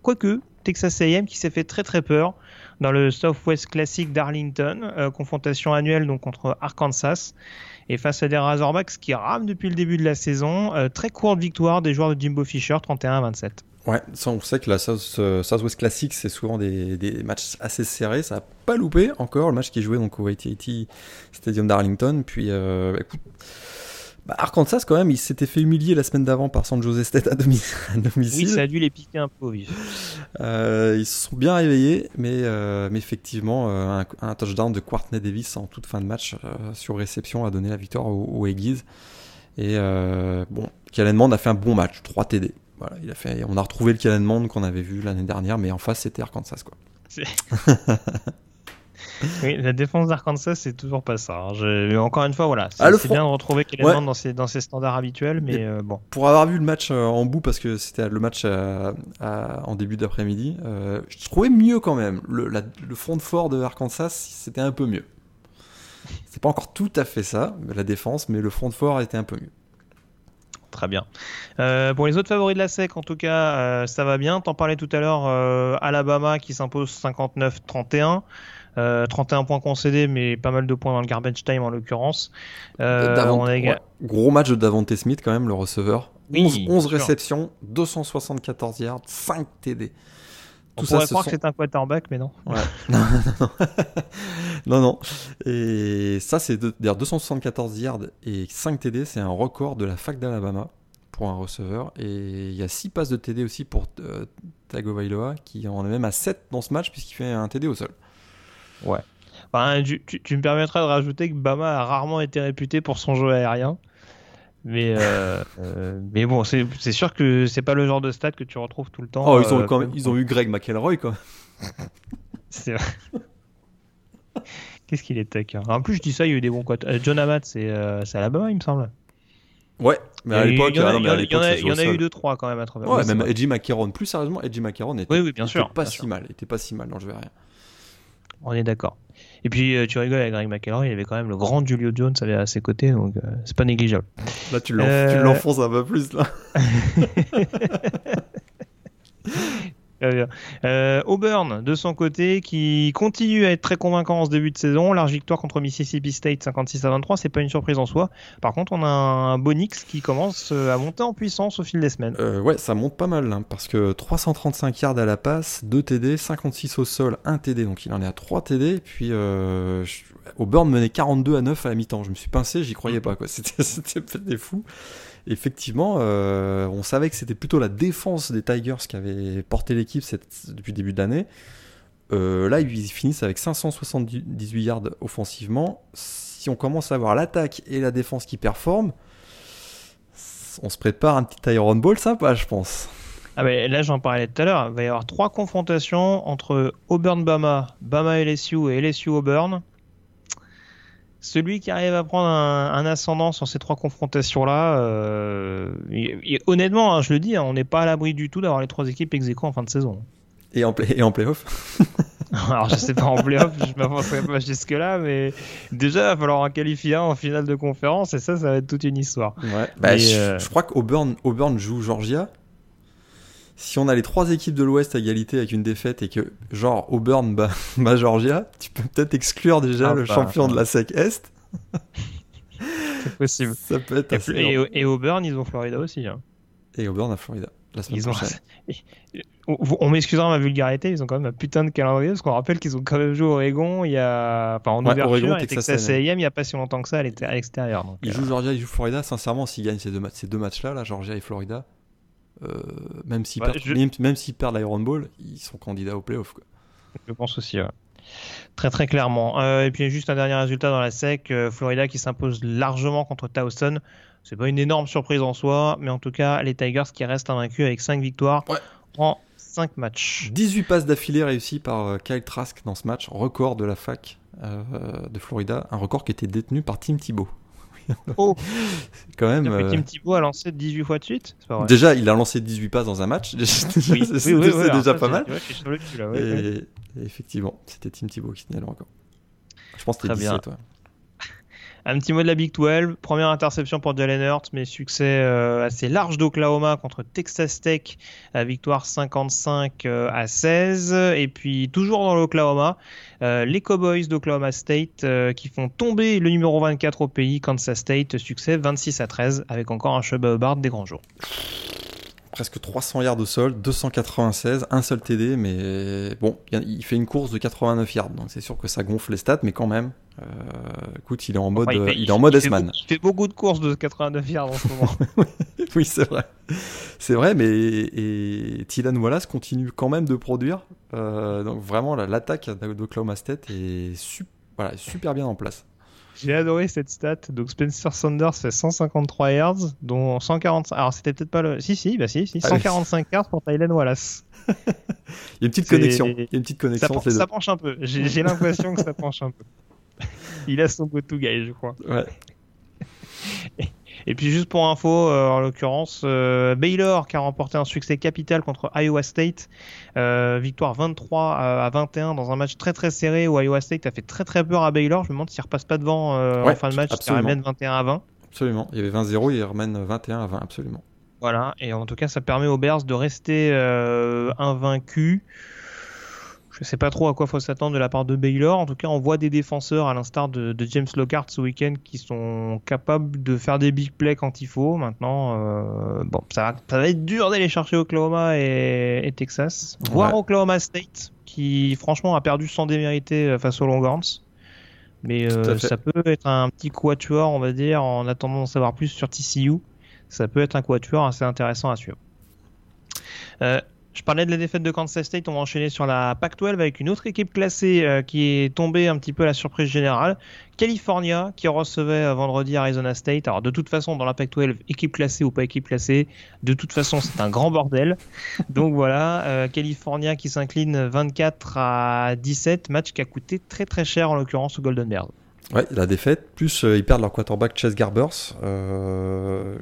quoique Texas A&M qui s'est fait très très peur dans le Southwest Classic d'Arlington, euh, confrontation annuelle donc contre Arkansas. Et face à des Razorbacks qui rament depuis le début de la saison, euh, très courte victoire des joueurs de Jimbo Fisher, 31-27. Ouais, on sait que la euh, Southwest Classic, c'est souvent des, des, matchs assez serrés. Ça n'a pas loupé encore le match qui est joué donc, au AT&T Stadium d'Arlington. Puis, écoute, bah, Arkansas, quand même, il s'était fait humilier la semaine d'avant par San Jose State à, domicile. Oui, ça a dû les piquer un peu au. Euh, ils se sont bien réveillés, mais, euh, mais effectivement, euh, un, touchdown de Quartney Davis en toute fin de match sur réception a donné la victoire aux, Aggies. Et bon, Mond a fait un bon match, 3 TD. Voilà, il a fait, on a retrouvé le Kellen Mond qu'on avait vu l'année dernière, mais en face, c'était Arkansas. Quoi. oui, la défense d'Arkansas, c'est toujours pas ça. Hein. Encore une fois, voilà, c'est ah, bien de retrouver Kellen dans ses, dans ses standards habituels, mais euh, bon. Pour avoir vu le match euh, en bout, parce que c'était le match euh, en début d'après-midi, je trouvais mieux quand même. Le, le front de fort de Arkansas, c'était un peu mieux. C'est pas encore tout à fait ça, la défense, mais le front de fort était un peu mieux. Très bien. pour les autres favoris de la SEC, en tout cas, ça va bien. T'en parlais tout à l'heure, Alabama qui s'impose 59-31. 31 euh, points concédés, mais pas mal de points dans le garbage time en l'occurrence. Euh, Gros match de Davante Smith quand même, le receveur. 11, réceptions, 274 yards, 5 TD. On pourrait croire que c'est un quarterback, mais non. non, non, non. Et ça, c'est d'ailleurs 274 yards et 5 TD, c'est un record de la fac d'Alabama pour un receveur. Et il y a 6 passes de TD aussi pour euh, Tagovailoa, qui en est même à 7 dans ce match, puisqu'il fait un TD au sol. Ouais. Enfin, tu, tu, tu me permettras de rajouter que Bama a rarement été réputé pour son jeu aérien. Mais, euh, euh, mais bon, c'est c'est sûr que c'est pas le genre de stat que tu retrouves tout le temps. Oh, ils ont, euh, quand même, ils ont eu Greg McElroy, quoi. C'est vrai. Qu'est-ce qu'il est tech hein. En plus, je dis ça, il y a eu des bons quotes. Euh, John Amat, c'est euh, c'est Alabama, il me semble. Ouais, mais à l'époque, il y en a- non, à y en y en eu sol. deux, trois quand même à travers. Ouais, même. Edgy McCarron. Plus sérieusement, Edgy McCarron était, Oui, oui, bien était sûr, pas bien si sûr. mal. Était pas si mal. Non, je vais rien. On est d'accord. Et puis, euh, tu rigoles avec Greg McElroy, il avait quand même le grand Julio Jones à ses côtés, donc euh, c'est pas négligeable. Là, Euh, tu l'enfonces un peu plus, là. Euh, Auburn, de son côté, qui continue à être très convaincant en ce début de saison. Large victoire contre Mississippi State 56 à 23, c'est pas une surprise en soi. Par contre, on a un Bonix qui commence euh, à monter en puissance au fil des semaines. Euh, ouais, ça monte pas mal, hein, parce que 335 yards à la passe, 2 TD, 56 au sol, 1 TD, donc il en est à 3 TD. Puis, euh, Auburn menait 42 à 9 à la mi-temps. Je me suis pincé, j'y croyais pas, quoi. C'était c'était peut-être des fous. Effectivement, euh, on savait que c'était plutôt la défense des Tigers qui avait porté l'équipe depuis le début de l'année. Euh, là, ils finissent avec 578 yards offensivement. Si on commence à voir l'attaque et la défense qui performent, on se prépare un petit Iron Ball sympa, je pense. Ah ben là, j'en parlais tout à l'heure. Il va y avoir trois confrontations entre Auburn-Bama, Bama-LSU et LSU-Auburn. Celui qui arrive à prendre un, un ascendant sur ces trois confrontations-là, euh, et- et honnêtement, hein, je le dis, hein, on n'est pas à l'abri du tout d'avoir les trois équipes ex en fin de saison. Et en, play- et en playoff. Alors je sais pas en playoff, je m'avancerai pas jusque là, mais déjà il va falloir en qualifier un en finale de conférence et ça, ça va être toute une histoire. Ouais. Bah, Mais, je, euh, je crois qu'Auburn Auburn joue Georgia. Si on a les trois équipes de l'Ouest à égalité avec une défaite et que genre Auburn bat, bat Georgia, tu peux peut-être exclure déjà Ah, le bah, champion de la SEC Est. C'est possible. Ça peut être Et, assez et, et Auburn, ils ont Florida aussi. hein. Et Auburn à Florida la semaine Ils ont... on, on m'excusera ma vulgarité, ils ont quand même un putain de calendrier parce qu'on rappelle qu'ils ont quand même joué au Oregon il y a, enfin en Ouais, ouverture Oregon, et Texas A&M. Il y a pas si longtemps que ça à l'exté- à l'extérieur. Ils euh, jouent Georgia, ils jouent Florida. Sincèrement, s'ils gagnent ces deux, matchs, ces deux matchs-là, là, Georgia et Florida, euh, même s'ils Ouais, perdent, je- même, même s'ils perdent l'Iron Bowl, ils sont candidats au playoff. Quoi. Je pense aussi, ouais. Très très clairement. Euh, et puis juste un dernier résultat dans la SEC, euh, Florida qui s'impose largement contre Towson. C'est pas une énorme surprise en soi, mais en tout cas les Tigers qui restent invaincus avec 5 victoires Ouais. en 5 matchs. 18 passes d'affilée réussies par euh, Kyle Trask dans ce match, record de la fac de Florida, un record qui était détenu par Tim Thibault. Oh, C'est quand même. c'est-à-dire que euh, Tim Thibault a lancé 18 fois de suite pas vrai. Déjà, il a lancé 18 passes dans un match. c'est Oui, c'est oui, oui, oui, déjà pas mal. ouais, ouais, et, ouais. et effectivement, c'était Tim Thibault qui tenait le record. Je pense que c'était Très bien. 17. Un petit mot de la Big 12. Première interception pour Jalen Hurts, mais succès euh, assez large d'Oklahoma contre Texas Tech. victoire 55 euh, à 16. Et puis, toujours dans l'Oklahoma, euh, les Cowboys d'Oklahoma State qui font tomber le numéro 24 au pays, Kansas State. Succès 26 à 13 avec encore un Chuba Hubbard des grands jours. Presque 300 yards au sol, 296, un seul TD, mais bon, il fait une course de 89 yards, donc c'est sûr que ça gonfle les stats, mais quand même, euh, écoute, il est en mode, Enfin, fait- il est en mode S-man. beaucoup- Il fait beaucoup de courses de 89 yards en ce moment. oui, c'est vrai. C'est vrai, mais et Tylan Wallace continue quand même de produire. Euh, donc vraiment, l'attaque d'Oklahoma State est voilà, super bien en place. J'ai adoré cette stat. Donc Spencer Sanders fait 153 yards, dont 145. Alors c'était peut-être pas le. Si si, bah si, si. Ah oui. 145 yards pour Tylen Wallace. Il y a une petite connexion. Il y a une petite Ça, connexion pen- entre les ça penche un peu. J'ai j'ai l'impression que ça penche un peu. Il a son go-to guy, je crois. Ouais. Et puis juste pour info, euh, en l'occurrence, euh, Baylor qui a remporté un succès capital contre Iowa State, Euh, victoire 23 à, à 21 dans un match très très serré où Iowa State a fait très très peur à Baylor. Je me demande s'il repasse pas devant Ouais, en fin de match, s'il ramène 21 à 20. Absolument. Il y avait 20-0, il ramène 21 à 20, absolument. Voilà, et en tout cas, ça permet aux Bears de rester invaincus. Je sais pas trop à quoi faut s'attendre de la part de Baylor. En tout cas, on voit des défenseurs, à l'instar de, de James Lockhart ce week-end, qui sont capables de faire des big plays quand il faut. Maintenant, euh, bon, ça va, ça va être dur d'aller chercher Oklahoma et, et Texas. Voire Ouais. Oklahoma State, qui franchement a perdu sans démériter euh, face aux Longhorns. Mais euh, ça peut être un petit quatuor, on va dire, en attendant d'en savoir plus sur TCU ça peut être un quatuor assez intéressant à suivre. Euh, Je parlais de la défaite de Kansas State, on va enchaîner sur la Pac-12 avec une autre équipe classée euh, qui est tombée un petit peu à la surprise générale. California qui recevait euh, vendredi Arizona State. Alors de toute façon, dans la Pac-12, équipe classée ou pas équipe classée, de toute façon c'est un grand bordel. Donc voilà, euh, California qui s'incline 24 à 17, match qui a coûté très très cher en l'occurrence au Golden Bears. Ouais, la défaite, plus ils perdent leur quarterback Chase Garbers. Euh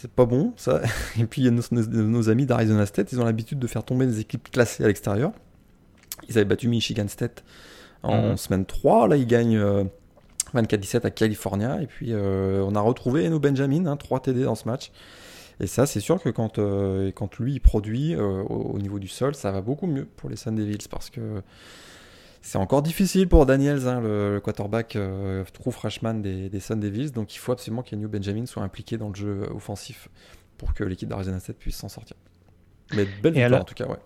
c'est pas bon ça. Et puis nos, nos, amis d'Arizona State, ils ont l'habitude de faire tomber des équipes classées à l'extérieur. Ils avaient battu Michigan State en mhm. semaine 3, là ils gagnent 24-17 euh, à California. Et puis euh, on a retrouvé Eno Benjamin, hein, 3 TD dans ce match. Et ça, c'est sûr que quand, euh, quand lui il produit au, au, niveau du sol, ça va beaucoup mieux pour les Sun Devils parce que c'est encore difficile pour Daniels, hein, le, quarterback euh, true freshman des, des Sun Devils. Donc il faut absolument qu'Enio Benjamin soit impliqué dans le jeu offensif pour que l'équipe d'Arizona 7 puisse s'en sortir. Mais belle victoire en tout cas, ouais.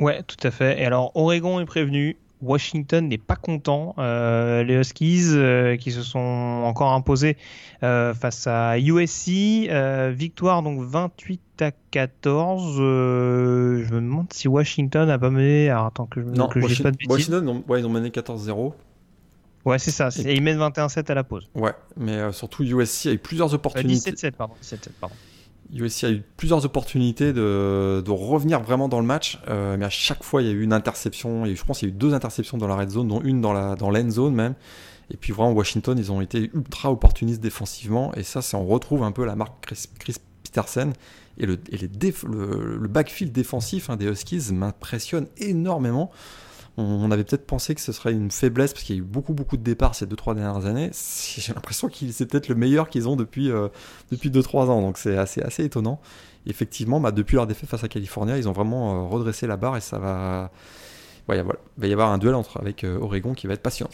Ouais, tout à fait. Et alors, Oregon est prévenu. Washington n'est pas content. Euh, les Huskies euh, qui se sont encore imposés euh, face à USC, victoire donc 28 à 14. je me demande si Washington a pas mené. Alors, attends que je non, que Washington, pas de Washington, ouais, ils ont mené 14-0. Ouais, c'est ça. Et ils mènent 21-7 à la pause. Ouais, mais surtout USC a eu plusieurs opportunités. 17-7, pardon. 17-7, pardon. USC a eu plusieurs opportunités de, revenir vraiment dans le match, euh, mais à chaque fois il y a eu une interception. Et je pense qu'il y a eu deux interceptions dans la red zone, dont une dans l'end zone même. Et puis vraiment Washington, ils ont été ultra opportunistes défensivement, et ça, on retrouve un peu la marque Chris, Chris Peterson et le, backfield défensif hein, des Huskies m'impressionne énormément. On, avait peut-être pensé que ce serait une faiblesse parce qu'il y a eu beaucoup beaucoup de départs ces 2-3 dernières années. J'ai l'impression que c'est peut-être le meilleur qu'ils ont depuis, euh, depuis 2-3 ans, donc c'est assez, assez étonnant. effectivement, bah, depuis leur défaite face à California, ils ont vraiment euh, redressé la barre et ça va. il va y avoir un duel entre, avec euh, Oregon qui va être passionnant.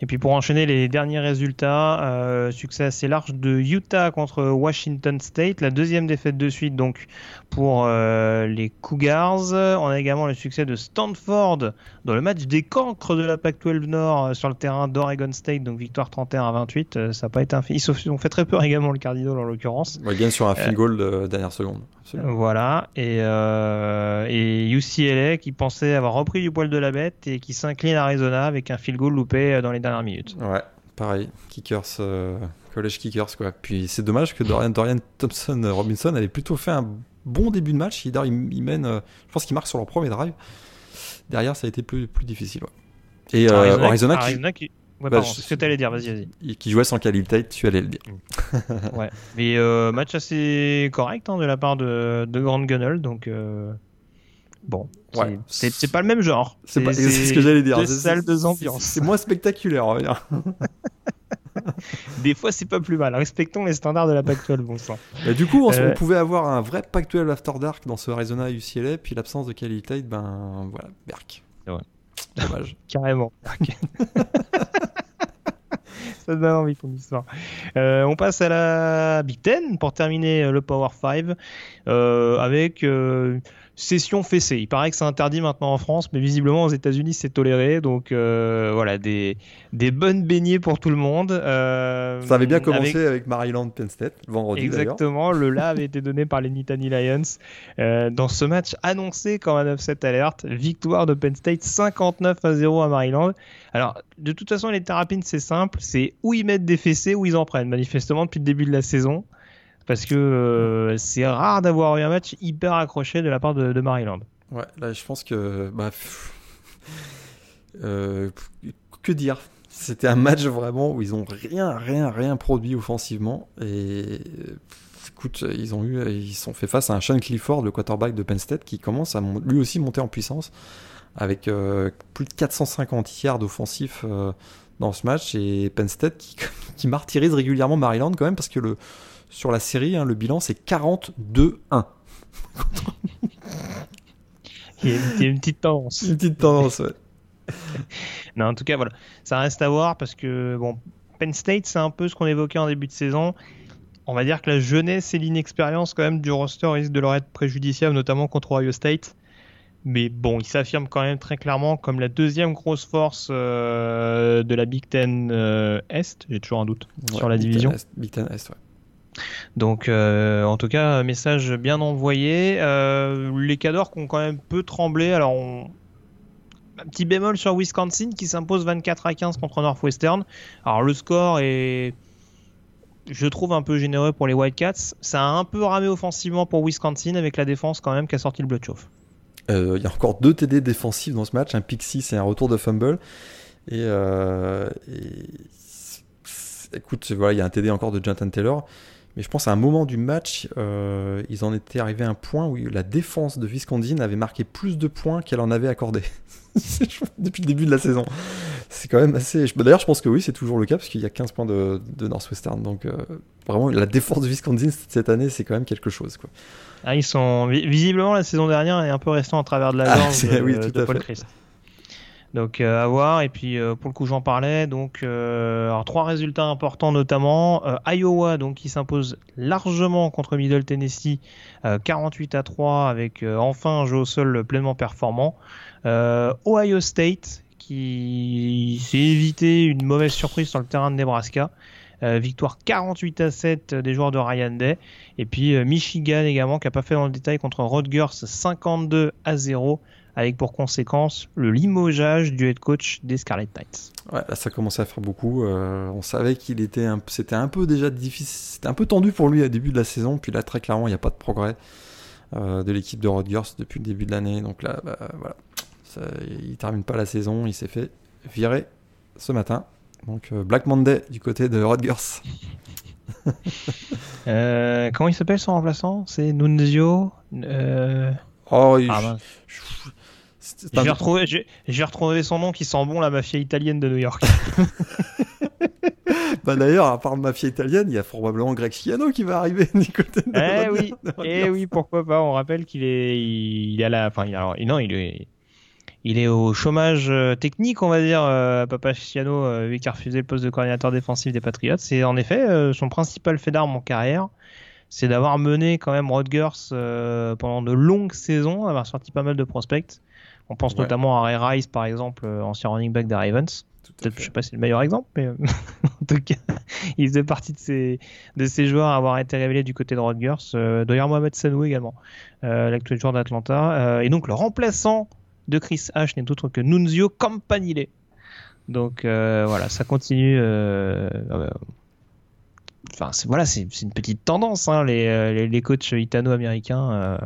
Et puis pour enchaîner les derniers résultats, euh, succès assez large de Utah contre Washington State, la deuxième défaite de suite donc pour euh, les Cougars. On a également le succès de Stanford dans le match des cancres de la Pac-12 Nord euh, sur le terrain d'Oregon State, donc victoire 31 à 28. ça n'a pas été un Ils ont fait très peur également le Cardinal en l'occurrence. Il gagne sur un field goal de dernière seconde. Voilà, et, et UCLA qui pensait avoir repris du poil de la bête et qui s'incline à Arizona avec un field goal loupé dans les dernières minutes. Ouais, pareil, Kickers, euh, College Kickers quoi. Puis c'est dommage que Dorian, Dorian Thompson Robinson avait plutôt fait un bon début de match. Il, il, mène, euh, je pense qu'il marque sur leur premier drive. Derrière, ça a été plus, plus difficile. Et euh, Arizona, qui... Ouais, bah, ce que tu allais dire, vas-y, vas-y. Qui jouait sans Khalil Tate, tu allais le dire. ouais. Mais euh, match assez correct hein, de la part de, de Grand Gunnel, donc bon, ouais. c'est pas le même genre. C'est ce que j'allais dire. Deux salles, deux ambiances. C'est moins spectaculaire, on va dire. Des fois, c'est pas plus mal. Respectons les standards de la Pac-12, bon sang. Et du coup, on, euh, pouvait avoir un vrai Pac-12 After Dark dans ce Arizona UCLA, puis l'absence de Kelly Tate, ben voilà, Berk. Dommage. Carrément. Ça donne envie ton histoire. Euh, on passe à la Big Ten pour terminer le Power 5 euh, avec session fessée. Il paraît que c'est interdit maintenant en France, mais visiblement aux États-Unis c'est toléré. Donc euh, voilà, des, des bonnes beignets pour tout le monde. Euh, Ça avait bien commencé avec, Maryland Penn State vendredi. Exactement, le là avait été donné par les Nittany Lions euh, dans ce match annoncé comme un upset alerte. Victoire de Penn State 59 à 0 à Maryland. Alors de toute façon les Terrapins c'est simple, c'est où ils mettent des fessées, où ils en prennent. Manifestement depuis le début de la saison parce que euh, c'est rare d'avoir eu un match hyper accroché de la part de, Maryland. Ouais, là je pense que. Bah, euh, que dire? C'était un match vraiment où ils ont rien, rien, rien produit offensivement. Et écoute, ils ont eu, ils fait face à un Sean Clifford, le quarterback de Penn State, qui commence à lui aussi monter en puissance avec euh, plus de 450 yards offensifs dans ce match et Penn State qui, qui martyrise régulièrement Maryland quand même parce que le sur la série, hein, le bilan c'est 42-1. Il y a une petite tendance. Une petite tendance, ouais. non, en tout cas, voilà. Ça reste à voir parce que, bon, Penn State, c'est un peu ce qu'on évoquait en début de saison. On va dire que la jeunesse et l'inexpérience, quand même, du roster risquent de leur être préjudiciable, notamment contre Ohio State. Mais bon, il s'affirme quand même très clairement comme la deuxième grosse force euh, de la Big Ten euh, Est. J'ai toujours un doute sur la division. Big Ten Est, ouais. Donc, en tout cas, message bien envoyé. les Cadors qui ont quand même peu tremblé. Alors, on, un petit bémol sur Wisconsin qui s'impose 24 à 15 contre Northwestern. Alors le score est, je trouve, un peu généreux pour les Whitecats. Ça a un peu ramé offensivement pour Wisconsin avec la défense quand même qui a sorti le chauffe. Euh, il y a encore deux TD défensifs dans ce match, un pick 6 et un retour de fumble. Et, euh, écoute, voilà, il y a un TD encore de Jonathan Taylor. Mais je pense à un moment du match, euh, ils en étaient arrivés à un point où la défense de Wisconsin avait marqué plus de points qu'elle en avait accordé depuis le début de la saison. C'est quand même assez. D'ailleurs, je pense que oui, c'est toujours le cas parce qu'il y a 15 points de, Northwestern. Donc, euh, vraiment, la défense de Wisconsin cette année, c'est quand même quelque chose. Quoi. Ah, ils sont visiblement la saison dernière est un peu restant en travers de la ah, gorge de, oui, tout Paul Chris. Donc euh, à voir. Et puis euh, pour le coup, j'en parlais. Donc euh, trois résultats importants notamment Iowa donc qui s'impose largement contre Middle Tennessee 48 à 3 avec enfin un jeu au sol pleinement performant. Ohio State qui s'est évité une mauvaise surprise sur le terrain de Nebraska. victoire 48 à 7 des joueurs de Ryan Day. Et puis Michigan également qui n'a pas fait dans le détail contre Rutgers 52 à 0 avec pour conséquence le limogeage du head coach des Scarlet Knights. Ouais, là ça commençait à faire beaucoup. Euh, on savait qu'il était, un... c'était un peu déjà difficile, c'était un peu tendu pour lui au début de la saison. Puis là très clairement il n'y a pas de progrès euh, de l'équipe de Rodgers depuis le début de l'année. Donc là, bah, voilà, ça, il termine pas la saison, il s'est fait virer ce matin. Donc euh, Black Monday du côté de Rodgers. comment il s'appelle son remplaçant? C'est Nunzio. Oh, ah, je vais, retrouver, je, retrouver son nom qui sent bon, la mafia italienne de New York. bah d'ailleurs, à part mafia italienne, il y a probablement Greg Schiano qui va arriver du côté de Eh oui, eh oui, pourquoi pas. On rappelle qu'il est, il, est à la, enfin, alors, non, il est, il est au chômage euh, technique, on va dire. Euh, Papa Schiano, euh, qui a refusé le poste de coordinateur défensif des Patriots, c'est en effet euh, son principal fait d'armes en carrière c'est d'avoir mené quand même Rodgers pendant de longues saisons, avoir sorti pas mal de prospects. On pense notamment à Ray Rice, par exemple, euh, ancien running back des Ravens. Peut-être, je sais pas si c'est le meilleur exemple, mais euh, en tout cas, il faisait partie de ces, de ces joueurs à avoir été révélés du côté de Rodgers. Euh, D'ailleurs, Mohamed Sanou également, euh, l'actuel joueur d'Atlanta. et donc, le remplaçant de Chris H n'est autre que Nunzio Campanile. Donc, voilà, ça continue. Enfin, voilà, c'est une petite tendance, hein, les, les, les, coachs itano-américains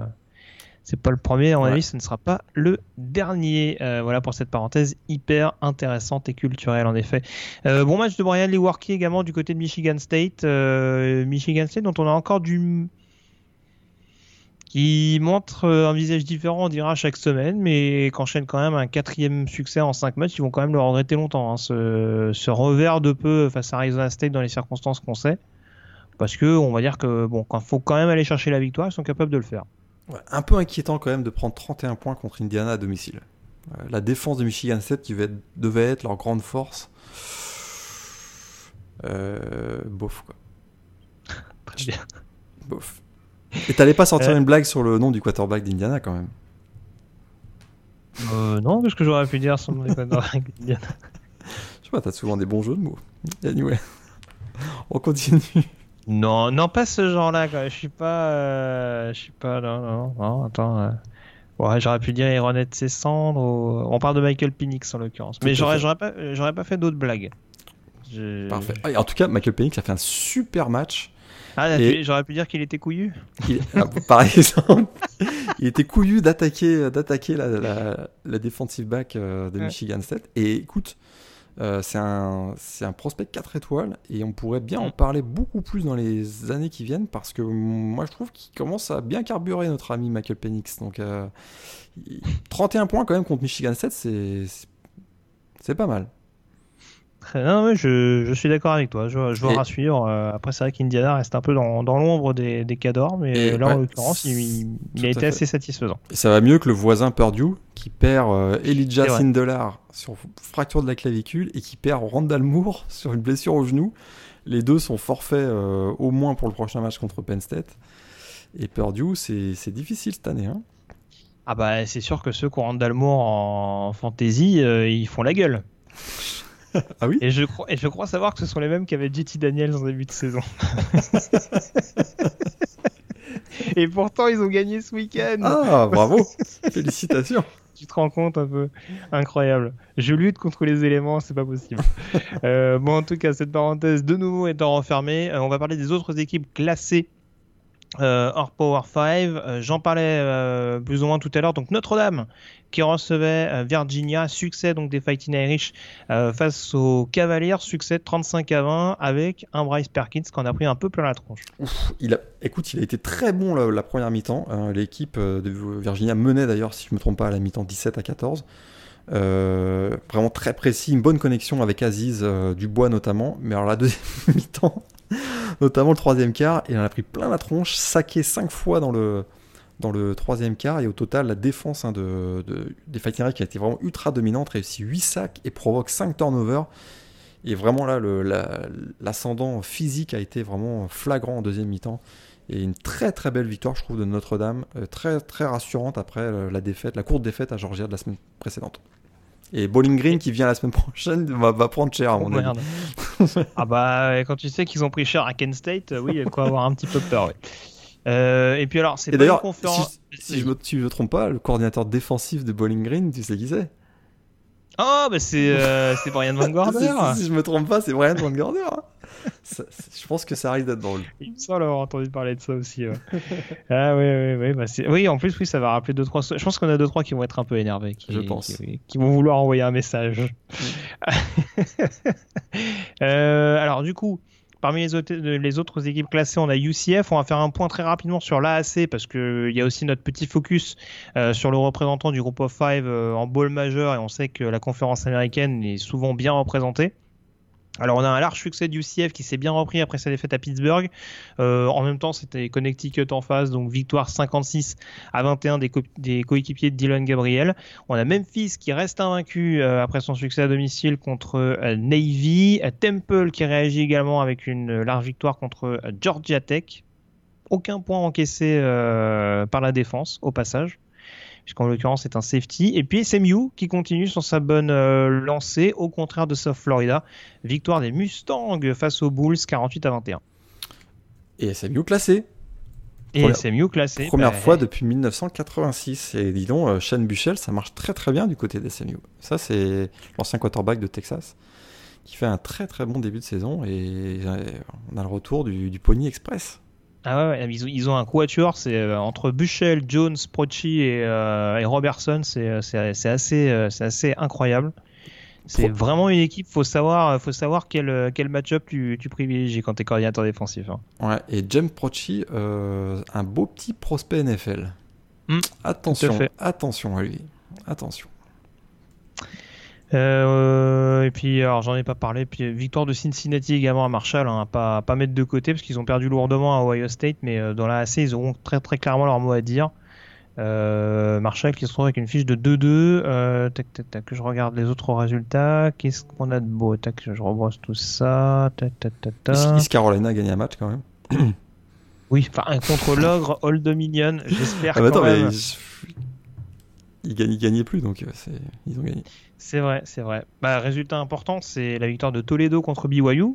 c'est pas le premier, à mon avis, ce ne sera pas le dernier. Euh, voilà pour cette parenthèse hyper intéressante et culturelle, en effet. Euh, bon match de Brian Lewarky également du côté de Michigan State. Euh, Michigan State, dont on a encore du. qui montre un visage différent, on dira, chaque semaine, mais qu'enchaîne quand même un quatrième succès en cinq matchs. Ils vont quand même le regretter longtemps. Hein, ce, revers de peu face à Arizona State dans les circonstances qu'on sait. Parce que, on va dire que, bon, quand il faut quand même aller chercher la victoire, ils sont capables de le faire un peu inquiétant quand même de prendre 31 points contre Indiana à domicile. Euh, la défense de Michigan 7 qui devait être leur grande force. Euh, bof quoi. Très bien. Bof. Et t'allais pas sortir euh. une blague sur le nom du quarterback d'Indiana quand même euh, Non, qu'est-ce que j'aurais pu dire sur le nom du quarterback d'Indiana Je sais pas, t'as souvent des bons jeux de mots. Anyway, on continue. Non, non, pas ce genre-là. Je suis pas, euh, je suis pas, non, non, non attends. Euh. Ouais, j'aurais pu dire Ironette ses cendres. On parle de Michael Penix en l'occurrence, mais j'aurais, j'aurais pas, j'aurais pas fait d'autres blagues. Parfait. Ah, en tout cas, Michael Penix a fait un super match. Ah, j'aurais pu dire qu'il était couillu. Ah, par exemple, il était couillu d'attaquer, d'attaquer la, la, la defensive back euh, de Michigan State. Et écoute, euh, c'est un, un, prospect 4 étoiles et on pourrait bien en mm. parler beaucoup plus dans les années qui viennent parce que moi je trouve qu'il commence à bien carburer notre ami Michael Penix. Donc 31 euh, points quand même contre Michigan 7, c'est pas mal. Non, je, je, suis d'accord avec toi, je, je vous rassure. Euh, après, c'est vrai qu'Indiana reste un peu dans, dans l'ombre des, des cadors, mais là, en l'occurrence, il, il, a été assez satisfaisant. Et ça va mieux que le voisin Purdue qui perd euh, Elijah Sindelar sur fracture de la clavicule et qui perd Randall Moore sur une blessure au genou. Les deux sont forfaits euh, au moins pour le prochain match contre Penn State. Et Purdue, c'est difficile cette année. Hein. Ah bah c'est sûr que ceux qui ont Randall Moore en fantasy, ils font la gueule. ah oui et je, crois, et je crois savoir que ce sont les mêmes qu'avait JT Daniels en début de saison. et pourtant, ils ont gagné ce week-end. Ah, bravo Félicitations tu te rends compte un peu incroyable. Je lutte contre les éléments, c'est pas possible. euh, bon, en tout cas, cette parenthèse de nouveau étant refermée, euh, on va parler des autres équipes classées euh, Power 5. Euh, j'en parlais euh, plus ou moins tout à l'heure. Donc Notre-Dame qui recevait Virginia, succès donc des Fighting Irish face aux Cavaliers, succès 35 à 20 avec un Bryce Perkins qui en a pris un peu plein la tronche. Écoute, il a été très bon la, première mi-temps. L'équipe de Virginia menait d'ailleurs, si je me trompe pas, à la mi-temps 17 à 14. Euh, vraiment très précis, une bonne connexion avec Aziz euh, Dubois notamment. Mais alors la deuxième mi-temps, notamment le troisième quart, il en a pris plein la tronche, saqué cinq fois dans le, troisième quart. Et au total, la défense hein, de, de, des Fighting qui a été vraiment ultra dominante, réussit 8 sacs et provoque 5 turnovers. Et vraiment là, l'ascendant la, physique a été vraiment flagrant en deuxième mi-temps. Et une très très belle victoire, je trouve, de Notre-Dame. Euh, très très rassurante après euh, la défaite, la courte défaite à Georgia de la semaine précédente. Et Bowling Green qui vient la semaine prochaine va, va prendre cher à mon oh, avis. ah bah quand tu sais qu'ils ont pris cher à Kent State, oui, il quoi avoir un petit peu peur. Oui. Euh, et puis alors, c'est pas une conférence. Si, si, je me, si je me trompe pas, le coordinateur défensif de Bowling Green, tu sais qui c'est? Oh, bah c'est euh, Brian Van Gorder. si, si, je me trompe pas, c'est Brian Van Gorder. Hein. ça, je pense que ça arrive d'être drôle. Il me semble avoir entendu parler de ça aussi. Ouais. ah oui, oui, oui. Bah oui, en plus, oui, ça va rappeler deux trois. Je pense qu'on a deux trois qui vont être un peu énervés, qui, je pense, qui, qui vont vouloir envoyer un message. euh, alors du coup. Parmi les autres, les autres, équipes classées, on a UCF. On va faire un point très rapidement sur l'AAC parce qu'il y a aussi notre petit focus euh, sur le représentant du groupe of five euh, en ball majeur et on sait que la conférence américaine est souvent bien représentée. Alors on a un large succès du UCF qui s'est bien repris après sa défaite à Pittsburgh. Euh, en même temps c'était Connecticut en face, donc victoire 56 à 21 des, co des coéquipiers de Dylan Gabriel. On a Memphis qui reste invaincu euh, après son succès à domicile contre euh, Navy. Temple qui réagit également avec une large victoire contre Georgia Tech. Aucun point encaissé par la défense au passage puisqu'en l'occurrence c'est un safety. Et puis SMU qui continue sur sa bonne euh, lancée, au contraire de South Florida. Victoire des Mustangs face aux Bulls 48 à 21. Et SMU classé. Et première, SMU classé. Première bah, fois depuis 1986. Et dis donc, euh, Shane Buchel, ça marche très très bien du côté des SMU. Ça, c'est l'ancien quarterback de Texas qui fait un très très bon début de saison. Et euh, on a le retour du, du Pony Express. Ah ouais, ils, ont, ils ont un quatuor, c'est euh, entre Bushel, Jones, Prochi et, euh, et Robertson, c'est euh, assez, assez incroyable. C'est Pro... vraiment une équipe, faut savoir, faut savoir quel, quel match-up tu, tu privilégies quand tu es coordinateur défensif. Hein. Ouais, et James Prochi, un beau petit prospect NFL. Mmh, attention, attention à lui, attention. Euh, et puis, alors j'en ai pas parlé. Puis victoire de Cincinnati également à Marshall, hein, pas pas mettre de côté parce qu'ils ont perdu lourdement à Ohio State, mais euh, dans la AC ils auront très très clairement leur mot à dire. Euh, Marshall qui se trouve avec une fiche de 2-2. Euh, tac tac tac. Je regarde les autres résultats. Qu'est-ce qu'on a de beau? Tac, je rebrosse tout ça. Tac tac tac tac. East Carolina a gagné un match quand même. oui, enfin contre l'ogre Old Dominion. J'espère. Ah bah attends, même... mais ils gagnaient, gagnaient plus donc ils ont gagné. C'est vrai, c'est vrai. Bah, résultat important, c'est la victoire de Toledo contre BYU.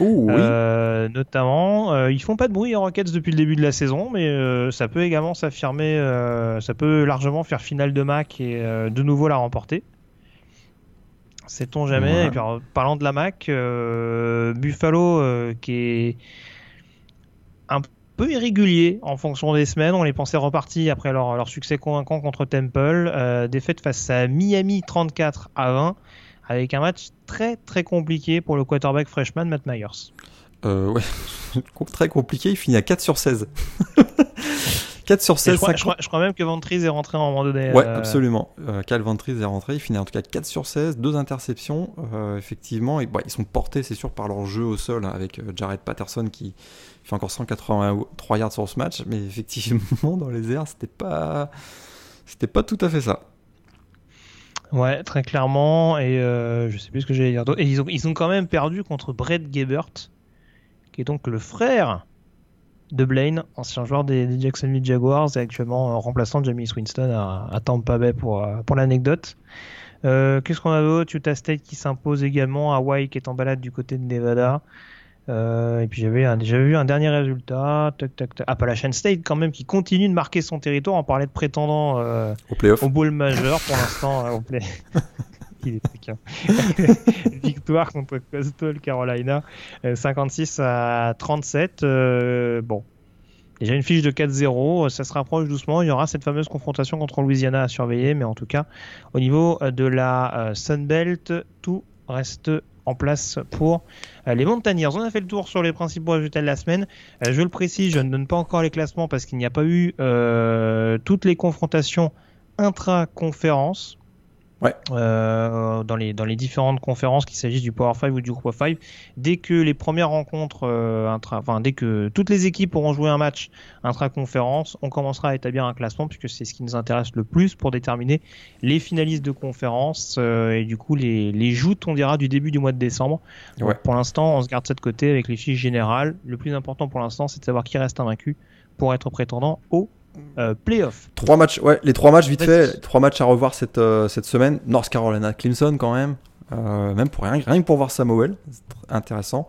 Euh, oui. Notamment, euh, ils font pas de bruit en Rockets depuis le début de la saison, mais euh, ça peut également s'affirmer, euh, ça peut largement faire finale de MAC et euh, de nouveau la remporter. Sait-on jamais. Ouais. Et puis, alors, parlant de la MAC, Buffalo qui est un peu irrégulier en fonction des semaines. On les pensait repartis après leur, leur succès convaincant contre Temple. Euh, défaite face à Miami 34 à 20 avec un match très très compliqué pour le quarterback freshman Matt Myers. Euh, ouais, très compliqué. Il finit à 4 sur 16. 4 sur 16. Je crois, je, crois, je crois, même que Ventrise est rentré un moment donné. Ouais, euh... absolument. Euh, Cal Ventrise est rentré. Il finit en tout cas 4 sur 16, deux interceptions. Euh, effectivement, et, bah, ils sont portés, c'est sûr, par leur jeu au sol hein, avec euh, Jared Patterson qui fait encore 183 yards sur ce match. Mais effectivement, dans les airs, c'était pas, c'était pas tout à fait ça. Ouais, très clairement. Et euh, je sais plus ce que j'allais dire. Et ils ont, ils ont quand même perdu contre Brett Gebert, qui est donc le frère de Blaine, ancien joueur des, des Jacksonville Jaguars et actuellement remplaçant Jamie Winston à, à, Tampa Bay pour, pour l'anecdote. Qu'est-ce qu'on a d'autre? Utah State qui s'impose également, Hawaii qui est en balade du côté de Nevada. Et puis j'avais vu un dernier résultat, tac, tac, tac. Appalachian State quand même qui continue de marquer son territoire. On parlait de prétendant au, au bowl majeur pour l'instant au play. Victoire contre Coastal Carolina, 56 à 37. bon, Déjà une fiche de 4-0, ça se rapproche doucement. Il y aura cette fameuse confrontation contre Louisiana à surveiller, mais en tout cas, au niveau de la Sunbelt, tout reste en place pour les Mountaineers. On a fait le tour sur les principaux résultats de la semaine. Je le précise, je ne donne pas encore les classements parce qu'il n'y a pas eu toutes les confrontations intra-conférences. Ouais. Euh, dans, les, dans les différentes conférences, qu'il s'agisse du Power 5 ou du Group of 5, dès que les premières rencontres, euh, intra, enfin, dès que toutes les équipes auront joué un match intra-conférence, on commencera à établir un classement puisque c'est ce qui nous intéresse le plus pour déterminer les finalistes de conférence euh, et du coup les, les joutes, on dira, du début du mois de décembre. Ouais. Pour l'instant, on se garde ça de côté avec les fiches générales. Le plus important pour l'instant, c'est de savoir qui reste invaincu pour être prétendant au euh, playoff. Trois matchs, ouais, les trois matchs vite fait, trois matchs à revoir cette, euh, cette semaine. North Carolina, Clemson quand même, euh, même pour rien, rien que pour voir Samuel, c'est intéressant.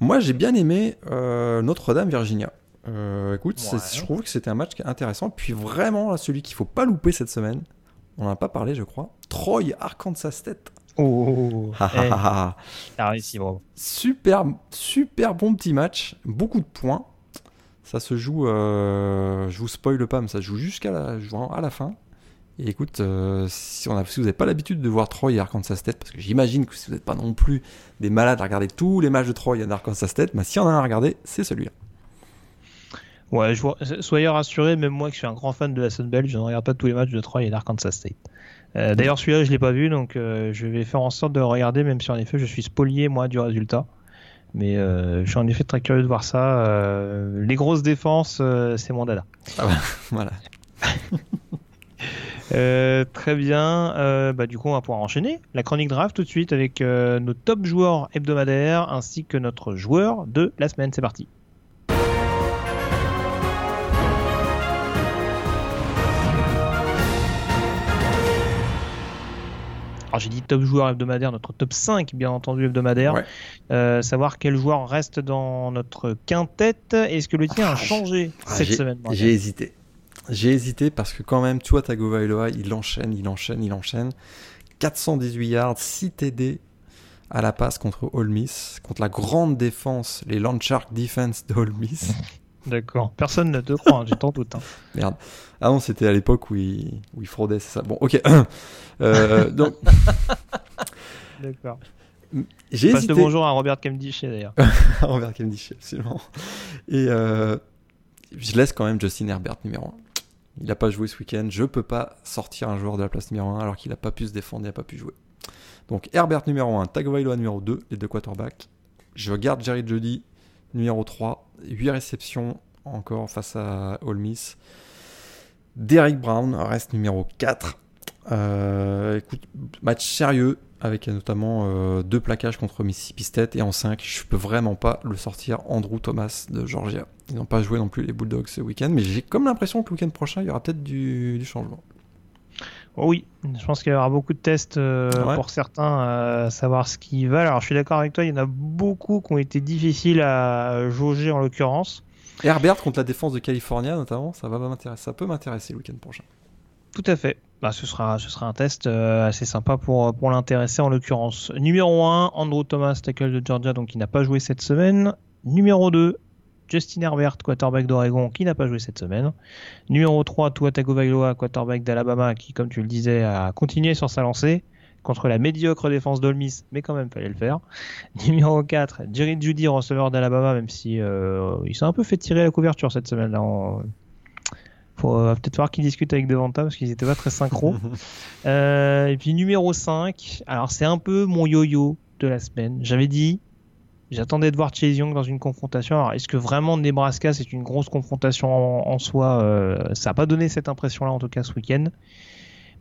Moi j'ai bien aimé Notre-Dame, Virginia. écoute, Ouais. je trouve que c'était un match intéressant. Puis vraiment, là, celui qu'il faut pas louper cette semaine, on n'en a pas parlé, je crois. Troy, Arkansas State. Oh, ah, eh, ah, t'as réussi, bravo. Super, super bon petit match, beaucoup de points. Ça se joue, euh, je vous spoil pas, mais ça se joue jusqu'à la, à la fin. Et écoute, euh, si, vous n'avez pas l'habitude de voir Troy et Arkansas State, parce que j'imagine que si vous n'êtes pas non plus des malades à regarder tous les matchs de Troy et d'Arkansas State, bah, si on en a un à regarder, c'est celui-là. Ouais, je vois, soyez rassurés, même moi qui suis un grand fan de la Sunbelt, je ne regarde pas tous les matchs de Troy et d'Arkansas State. Euh, D'ailleurs, celui-là, je l'ai pas vu, donc je vais faire en sorte de le regarder, même si en effet, je suis spolié moi du résultat. Mais euh, je suis en effet très curieux de voir ça. Euh, les grosses défenses, euh, c'est mon dada. Voilà. Euh, très bien. Bah, du coup, on va pouvoir enchaîner la chronique draft tout de suite avec nos top joueurs hebdomadaires ainsi que notre joueur de la semaine. C'est parti. Alors j'ai dit top joueur hebdomadaire, notre top 5 bien entendu hebdomadaire. Ouais. Euh, savoir quel joueur reste dans notre quintette. Est-ce que le tien a changé Ah, cette j'ai- semaine J'ai hésité. J'ai hésité parce que quand même, tu vois, Tagovailoa, il enchaîne, il enchaîne, il enchaîne. 418 yards, 6 TD à la passe contre Ole Miss, contre la grande défense, les Landshark Defense de Ole Miss. D'accord. Personne ne te croit, hein, j'ai tant doute. hein. Merde. Ah non, c'était à l'époque où il, où il fraudait, c'est ça. Bon, ok. Euh, donc, D'accord. j'ai Passe hésité. le bonjour à Robert Kemdish d'ailleurs. Envers Cavendish, absolument. Et euh, je laisse quand même Justin Herbert numéro 1. Il n'a pas joué ce week-end. Je peux pas sortir un joueur de la place numéro 1 alors qu'il n'a pas pu se défendre, il n'a pas pu jouer. Donc Herbert numéro 1, Tagovailoa numéro 2, les deux quarterbacks. Je garde Jerry Jeudy numéro 3, 8 réceptions encore face à Ole Miss. Derrick Brown reste numéro 4. Euh, écoute, match sérieux avec notamment euh, deux plaquages contre Mississippi State et en 5, je peux vraiment pas le sortir Andrew Thomas de Georgia. Ils n'ont pas joué non plus les Bulldogs ce week-end, mais j'ai comme l'impression que le week-end prochain, il y aura peut-être du, du changement. Oh oui, je pense qu'il y aura beaucoup de tests euh, Ouais. pour certains à savoir ce qu'ils valent. Alors je suis d'accord avec toi, il y en a beaucoup qui ont été difficiles à jauger en l'occurrence. Herbert contre la défense de California notamment, ça va m'intéresser, ça peut m'intéresser le week-end prochain. Tout à fait. Bah, ce, sera, ce sera un test euh, assez sympa pour, pour l'intéresser en l'occurrence. Numéro 1, Andrew Thomas, tackle de Georgia, donc qui n'a pas joué cette semaine. Numéro 2, Justin Herbert, quarterback d'Oregon, qui n'a pas joué cette semaine. Numéro 3, Tua Tagovailoa, quarterback d'Alabama, qui, comme tu le disais, a continué sur sa lancée contre la médiocre défense d'Ole Miss, mais quand même, fallait le faire. Numéro 4, Jerry Judy, receveur d'Alabama, même si euh, il s'est un peu fait tirer la couverture cette semaine-là. en- Faut euh, peut-être voir qu'il discute avec Devanta parce qu'ils étaient pas très synchro. Euh, et puis numéro 5, alors c'est un peu mon yo-yo de la semaine. J'avais dit, j'attendais de voir Chase Young dans une confrontation. Alors est-ce que vraiment Nebraska c'est une grosse confrontation en, soi Euh, Ça n'a pas donné cette impression-là en tout cas ce week-end.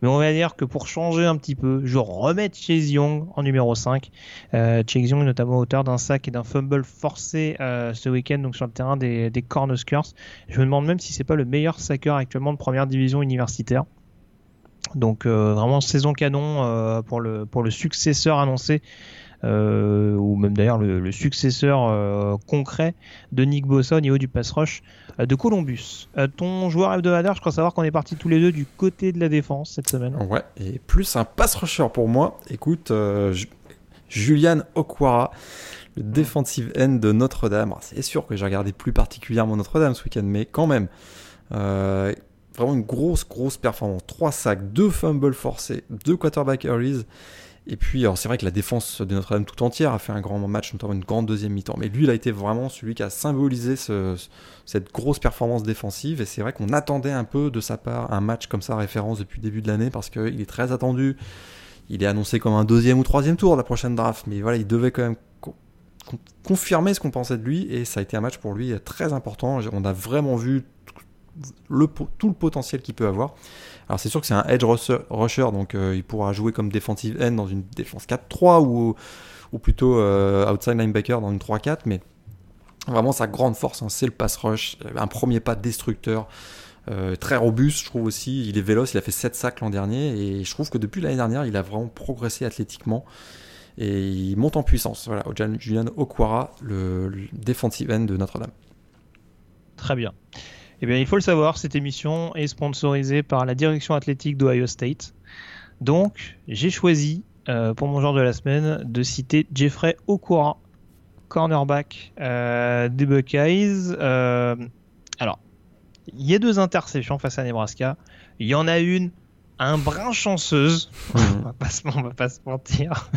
Mais on va dire que pour changer un petit peu, je remets Chase Young en numéro 5. Euh, Chase Young notamment auteur d'un sac et d'un fumble forcé euh, ce week-end donc sur le terrain des, des Cornhuskers. Je me demande même si c'est pas le meilleur sacker actuellement de première division universitaire. Donc vraiment saison canon pour, le, pour le successeur annoncé euh, ou même d'ailleurs le, successeur euh, concret de Nick Bossa au niveau du pass rush euh, de Columbus. ton joueur hebdomadaire, je crois savoir qu'on est partis tous les deux du côté de la défense cette semaine. Ouais, et plus un pass rusher pour moi. Écoute, Julian Okwara, le defensive end de Notre-Dame. C'est sûr que j'ai regardé plus particulièrement Notre-Dame ce week-end, mais quand même. vraiment une grosse, grosse performance. 3 sacs, 2 fumbles forcés, 2 quarterback earlys. Et puis, c'est vrai que la défense de Notre-Dame tout entière a fait un grand match, notamment une grande deuxième mi-temps. Mais lui, il a été vraiment celui qui a symbolisé cette grosse performance défensive. Et c'est vrai qu'on attendait un peu de sa part un match comme ça, référence depuis le début de l'année, parce qu'il est très attendu. Il est annoncé comme un deuxième ou troisième tour de la prochaine draft. Mais voilà, il devait quand même confirmer ce qu'on pensait de lui. Et ça a été un match pour lui très important. On a vraiment vu tout le potentiel qu'il peut avoir. Alors c'est sûr que c'est un edge rusher, donc euh, il pourra jouer comme defensive end dans une défense 4-3 ou, ou plutôt euh, outside linebacker dans une 3-4, mais vraiment sa grande force, hein, c'est le pass rush, un premier pas destructeur. Euh, très robuste, je trouve aussi. Il est véloce, il a fait 7 sacs l'an dernier. Et je trouve que depuis l'année dernière, il a vraiment progressé athlétiquement. Et il monte en puissance. Voilà, Julian Okwara, le, le defensive end de Notre-Dame. Très bien. Eh bien, il faut le savoir, cette émission est sponsorisée par la direction athlétique d'Ohio State. Donc, j'ai choisi euh, pour mon genre de la semaine de citer Jeffrey Okura, cornerback euh, des Buckeyes. Euh, alors, il y a deux interceptions face à Nebraska. Il y en a une un brin chanceuse. Mhm. on, va pas se, va pas se mentir.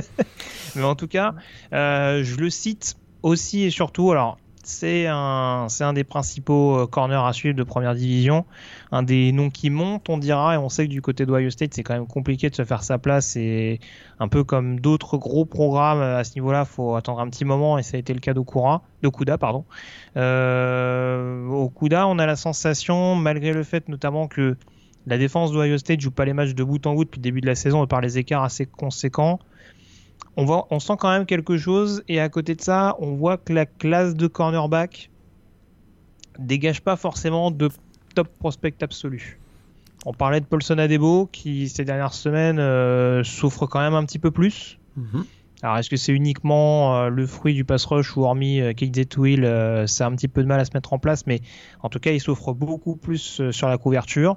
Mais en tout cas, je le cite aussi et surtout. Alors, c'est un, des principaux euh, corners à suivre de première division. Un des noms qui monte, on dira, et on sait que du côté d'Ohio State, c'est quand même compliqué de se faire sa place. Et un peu comme d'autres gros programmes euh, à ce niveau-là, faut attendre un petit moment, et ça a été le cas d'Okura, d'Okuda, pardon. Euh, on a la sensation, malgré le fait notamment que la défense d'Ohio State joue pas les matchs de bout en bout depuis le début de la saison par les écarts assez conséquents on, voit, on sent quand même quelque chose. Et à côté de ça, on voit que la classe de cornerback dégage pas forcément de top prospect absolu. On parlait de Paulson Adebo qui ces dernières semaines euh, souffre quand même un petit peu plus. Mhm. Alors est-ce que c'est uniquement euh, le fruit du pass rush ou hormis euh, Kate Zetwill, euh, ça a un petit peu de mal à se mettre en place, mais en tout cas il souffre beaucoup plus sur la couverture.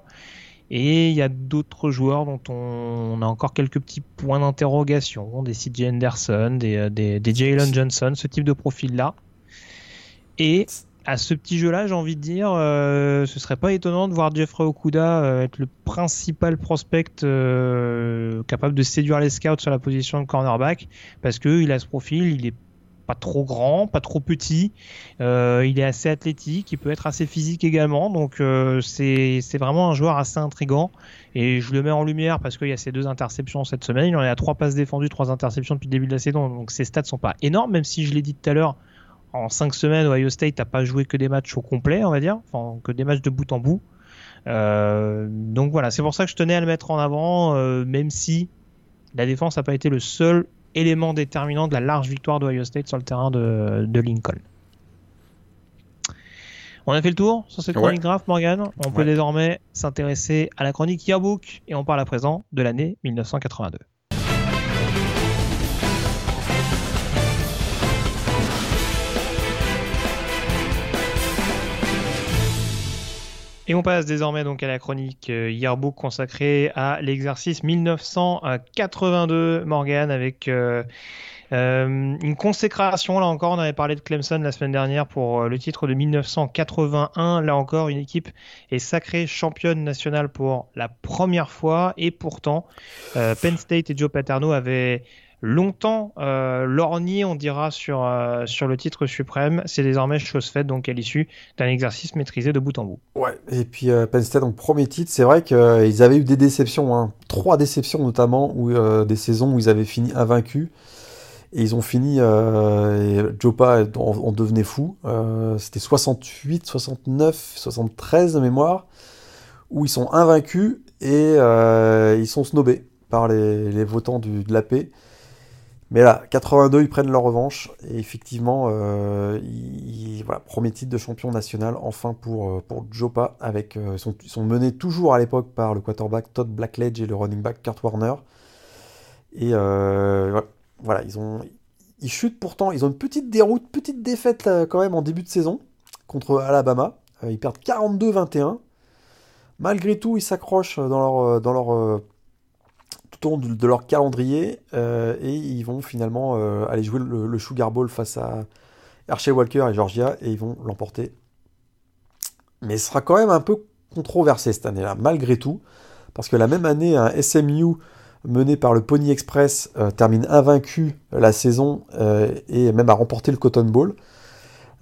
Et il y a d'autres joueurs dont on, a encore quelques petits points d'interrogation, des CJ Anderson, des, euh, des, des Jalen Johnson, ce type de profil-là. Et à ce petit jeu-là, j'ai envie de dire, euh, ce serait pas étonnant de voir Jeffrey Okuda euh, être le principal prospect euh, capable de séduire les scouts sur la position de cornerback, parce qu'il a ce profil, il est pas trop grand, pas trop petit. Euh, il est assez athlétique, il peut être assez physique également. Donc euh, c'est vraiment un joueur assez intrigant. Et je le mets en lumière parce qu'il y a ces deux interceptions cette semaine. Il en a trois passes défendues, trois interceptions depuis le début de la saison. Donc ses stats sont pas énormes, même si je l'ai dit tout à l'heure. En cinq semaines, Ohio State n'a pas joué que des matchs au complet, on va dire, enfin que des matchs de bout en bout. Euh, donc voilà, c'est pour ça que je tenais à le mettre en avant, même si la défense n'a pas été le seul élément déterminant de la large victoire d'Ohio State sur le terrain de, Lincoln. On a fait le tour sur cette chronique graph, Morgan. On peut désormais s'intéresser à la chronique Yearbook et on parle à présent de l'année 1982. Et on passe désormais donc à la chronique euh, Yearbook consacrée à l'exercice 1982 Morgan avec euh, euh, une consécration. Là encore, on avait parlé de Clemson la semaine dernière pour le titre de 1981. Là encore, une équipe est sacrée championne nationale pour la première fois et pourtant, Penn State et Joe Paterno avaient longtemps euh, lorgné, on dira, sur, euh, sur le titre suprême. C'est désormais chose faite, donc à l'issue d'un exercice maîtrisé de bout en bout. Ouais, et puis euh, Penn State, donc premier titre, c'est vrai qu'ils euh, avaient eu des déceptions, hein. trois déceptions notamment, où, des saisons où ils avaient fini invaincus. Et ils ont fini, et Jopa en, en, devenait fou. C'était 68, 69, 73 de mémoire, où ils sont invaincus et ils sont snobés par les, les votants du, de la paix. Mais là, 82, ils prennent leur revanche. Et effectivement, euh, premier titre de champion national enfin pour, pour Jopa. Avec, ils, sont, ils sont menés toujours à l'époque par le quarterback Todd Blackledge et le running back Kurt Warner. Et voilà, ils, ont, ils chutent pourtant, ils ont une petite déroute, petite défaite quand même en début de saison contre Alabama. ils perdent 42-21. Malgré tout, ils s'accrochent dans leur, dans leur long de leur calendrier et ils vont finalement aller jouer le, Sugar Bowl face à Hershey Walker et Georgia et ils vont l'emporter. Mais ce sera quand même un peu controversé cette année-là, malgré tout, parce que la même année, un SMU mené par le Pony Express euh, termine invaincu la saison euh, et même a remporté le Cotton Bowl.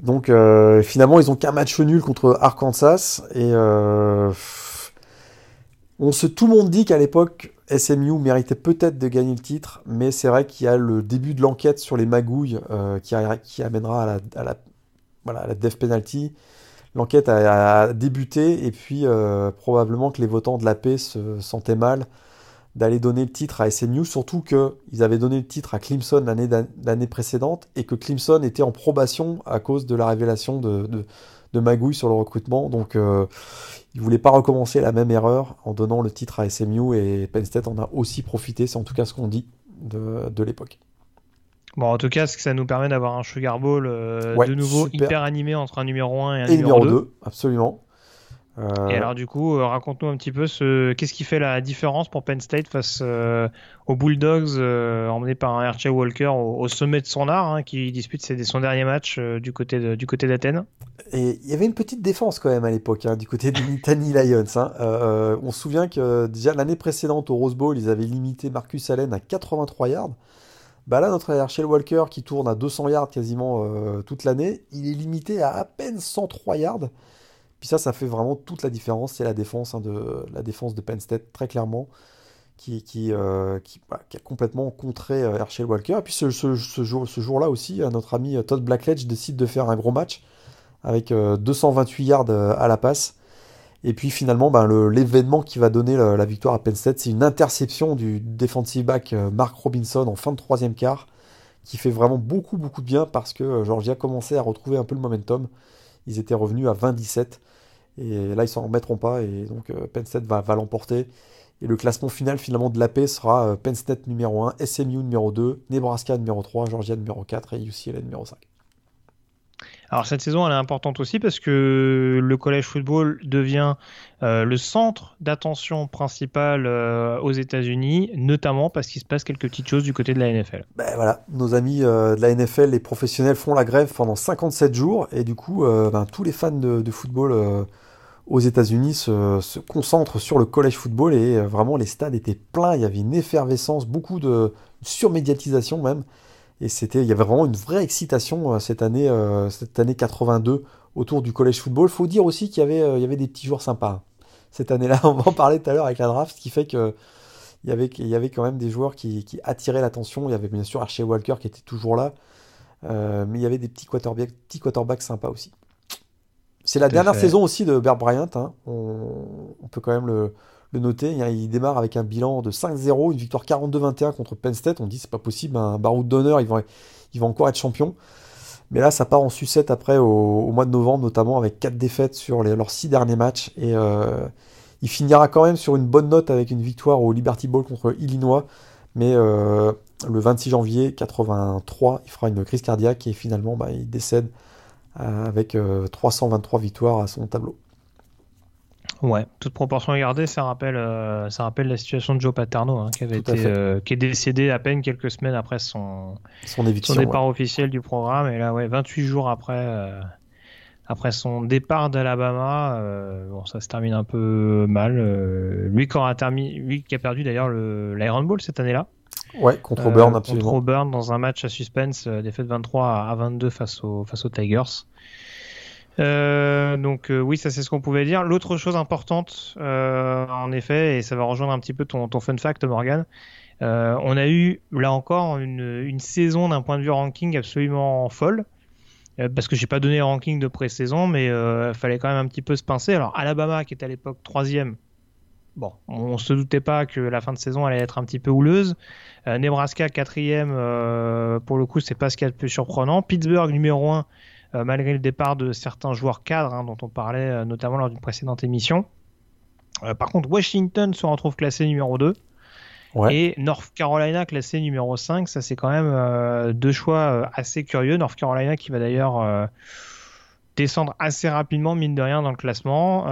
Donc euh, finalement, ils ont qu'un match nul contre Arkansas et on se, tout le monde dit qu'à l'époque, SMU méritait peut-être de gagner le titre, mais c'est vrai qu'il y a le début de l'enquête sur les magouilles qui, qui, amènera à la, voilà, la death penalty. L'enquête a, débuté et puis probablement que les votants de la paix se sentaient mal d'aller donner le titre à SMU, surtout qu'ils avaient donné le titre à Clemson l'année précédente et que Clemson était en probation à cause de la révélation de, Magouille sur le recrutement. Donc euh, ils ne voulaient pas recommencer la même erreur en donnant le titre à SMU et Penn State en a aussi profité, c'est en tout cas ce qu'on dit de, de l'époque. Bon, en tout cas, ce que ça nous permet d'avoir un Sugar Bowl euh, de nouveau hyper animé entre un numéro 1 et un numéro, numéro 2. 2. Absolument. Euh, et alors du coup, euh, raconte-nous un petit peu ce qu'est-ce qui fait la différence pour Penn State face euh, aux Bulldogs emmenés par un RJ Walker au, sommet de son art, hein, qui dispute son dernier match du côté du côté d'Athènes. Et il y avait une petite défense quand même à l'époque hein, du côté des Nittany Lions. Hein. on se souvient que déjà l'année précédente au Rose Bowl, ils avaient limité Marcus Allen à 83 yards. Bah là, notre Herschel Walker qui tourne à 200 yards quasiment toute l'année, il est limité à à peine 103 yards. Puis ça, ça fait vraiment toute la différence. C'est la défense hein, de la défense de Penn State très clairement qui, qui, euh, bah, qui, a complètement contré euh, Herschel Walker. Et puis ce, ce, jour, ce jour-là aussi, euh, notre ami Todd Blackledge décide de faire un gros match avec 228 yards à la passe. Et puis finalement, ben, l'événement qui va donner la, victoire à Penn State, c'est une interception du defensive back Mark Robinson en fin de troisième quart, qui fait vraiment beaucoup beaucoup de bien parce que Georgia commençait à retrouver un peu le momentum. Ils étaient revenus à 20-17. Et là, ils s'en remettront pas. Et donc, euh, Penn State va, va l'emporter. Et le classement final finalement de la paix sera euh, Penn State numéro 1, SMU numéro 2, Nebraska numéro 3, Georgia numéro 4 et UCLA numéro 5. Alors cette saison elle est importante aussi parce que le collège football devient euh, le centre d'attention principal aux États-Unis, notamment parce qu'il se passe quelques petites choses du côté de la NFL. Ben voilà, nos amis de la NFL, les professionnels font la grève pendant 57 jours et du coup ben, tous les fans de, de football aux États-Unis se, concentre sur le college football et euh, vraiment les stades étaient pleins, il y avait une effervescence, beaucoup de surmédiatisation même. Et c'était, il y avait vraiment une vraie excitation euh, cette année, euh, cette année 82 autour du college football. Faut dire aussi qu'il y avait, il y avait des petits joueurs sympas. Cette année-là, on va en parler tout à l'heure avec la draft, ce qui fait que il y avait, il y avait quand même des joueurs qui, attiraient l'attention. Il y avait bien sûr Archie Walker qui était toujours là, mais il y avait des petits quarterbacks, petits quarterbacks sympas aussi. C'est la dernière saison aussi de Bear Bryant. Hein. On, peut quand même le, noter. Il démarre avec un bilan de 5-0, une victoire 42-21 contre Penn State. On dit c'est pas possible, un baroud d'honneur, il va, il va encore être champion. Mais là, ça part en sucette après au, mois de novembre, notamment avec 4 défaites sur leurs 6 derniers matchs. Et euh, il finira quand même sur une bonne note avec une victoire au Liberty Bowl contre Illinois. Mais euh, le 26 janvier 83, il fera une crise cardiaque et finalement, bah, il décède avec 323 euh, victoires à son tableau. Ouais, toute proportion gardée, ça rappelle, euh, ça rappelle la situation de Joe Paterno, hein, qui, avait été, qui est décédé à peine quelques semaines après son, son, départ officiel du programme. Et là, ouais, 28 jours après, après son départ d'Alabama, bon, ça se termine un peu mal. lui, qui a terminé, lui qui a perdu d'ailleurs l'Iron Bowl cette année-là. Ouais, contre Auburn, euh, absolument. Contre Auburn dans un match à suspense, euh, défaite 23 à 22 face aux, face aux Tigers. Euh, donc oui, ça c'est ce qu'on pouvait dire. L'autre chose importante, en effet, et ça va rejoindre un petit peu ton, ton fun fact, Morgan, on a eu là encore une, une saison d'un point de vue ranking absolument folle. parce que j'ai pas donné le ranking de pré-saison, mais il fallait quand même un petit peu se pincer. Alors Alabama, qui était à l'époque troisième, bon, on se doutait pas que la fin de saison allait être un petit peu houleuse. Euh, Nebraska quatrième, euh, pour le coup, c'est pas ce qu'il y a de plus surprenant. Pittsburgh numéro 1 malgré le départ de certains joueurs cadres hein, dont on parlait notamment lors d'une précédente émission. par contre, Washington se retrouve classé numéro 2. Et North Carolina classé numéro 5, ça c'est quand même deux choix assez curieux. North Carolina qui va d'ailleurs descendre assez rapidement, mine de rien, dans le classement.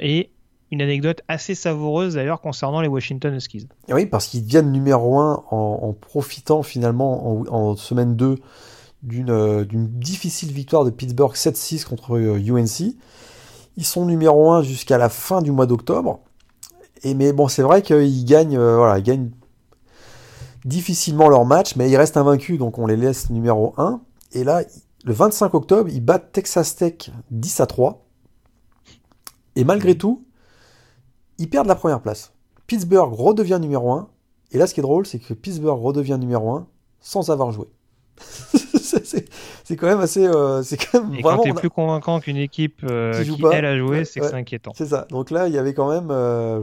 et une anecdote assez savoureuse d'ailleurs concernant les Washington Huskies. oui, parce qu'ils viennent numéro 1 en, profitant finalement en, semaine 2 euh, d'une difficile victoire de Pittsburgh 7-6 contre UNC. Euh, ils sont numéro 1 jusqu'à la fin du mois d'octobre. Et mais bon, c'est vrai qu'ils gagnent, euh, voilà, ils gagnent difficilement leur match, mais ils restent invaincus, donc on les laisse numéro 1. Et là, le 25 octobre, ils battent Texas Tech 10 à 3. Et malgré tout, ils perdent la première place. Pittsburgh redevient numéro 1. Et là, ce qui est drôle, c'est que Pittsburgh redevient numéro 1 sans avoir joué. c'est quand même assez. Euh, c'est quand même et vraiment. Quand plus convaincant qu'une équipe euh, qui, elle a joué, c'est que c'est inquiétant. C'est ça. Donc là, il y avait quand même. Euh,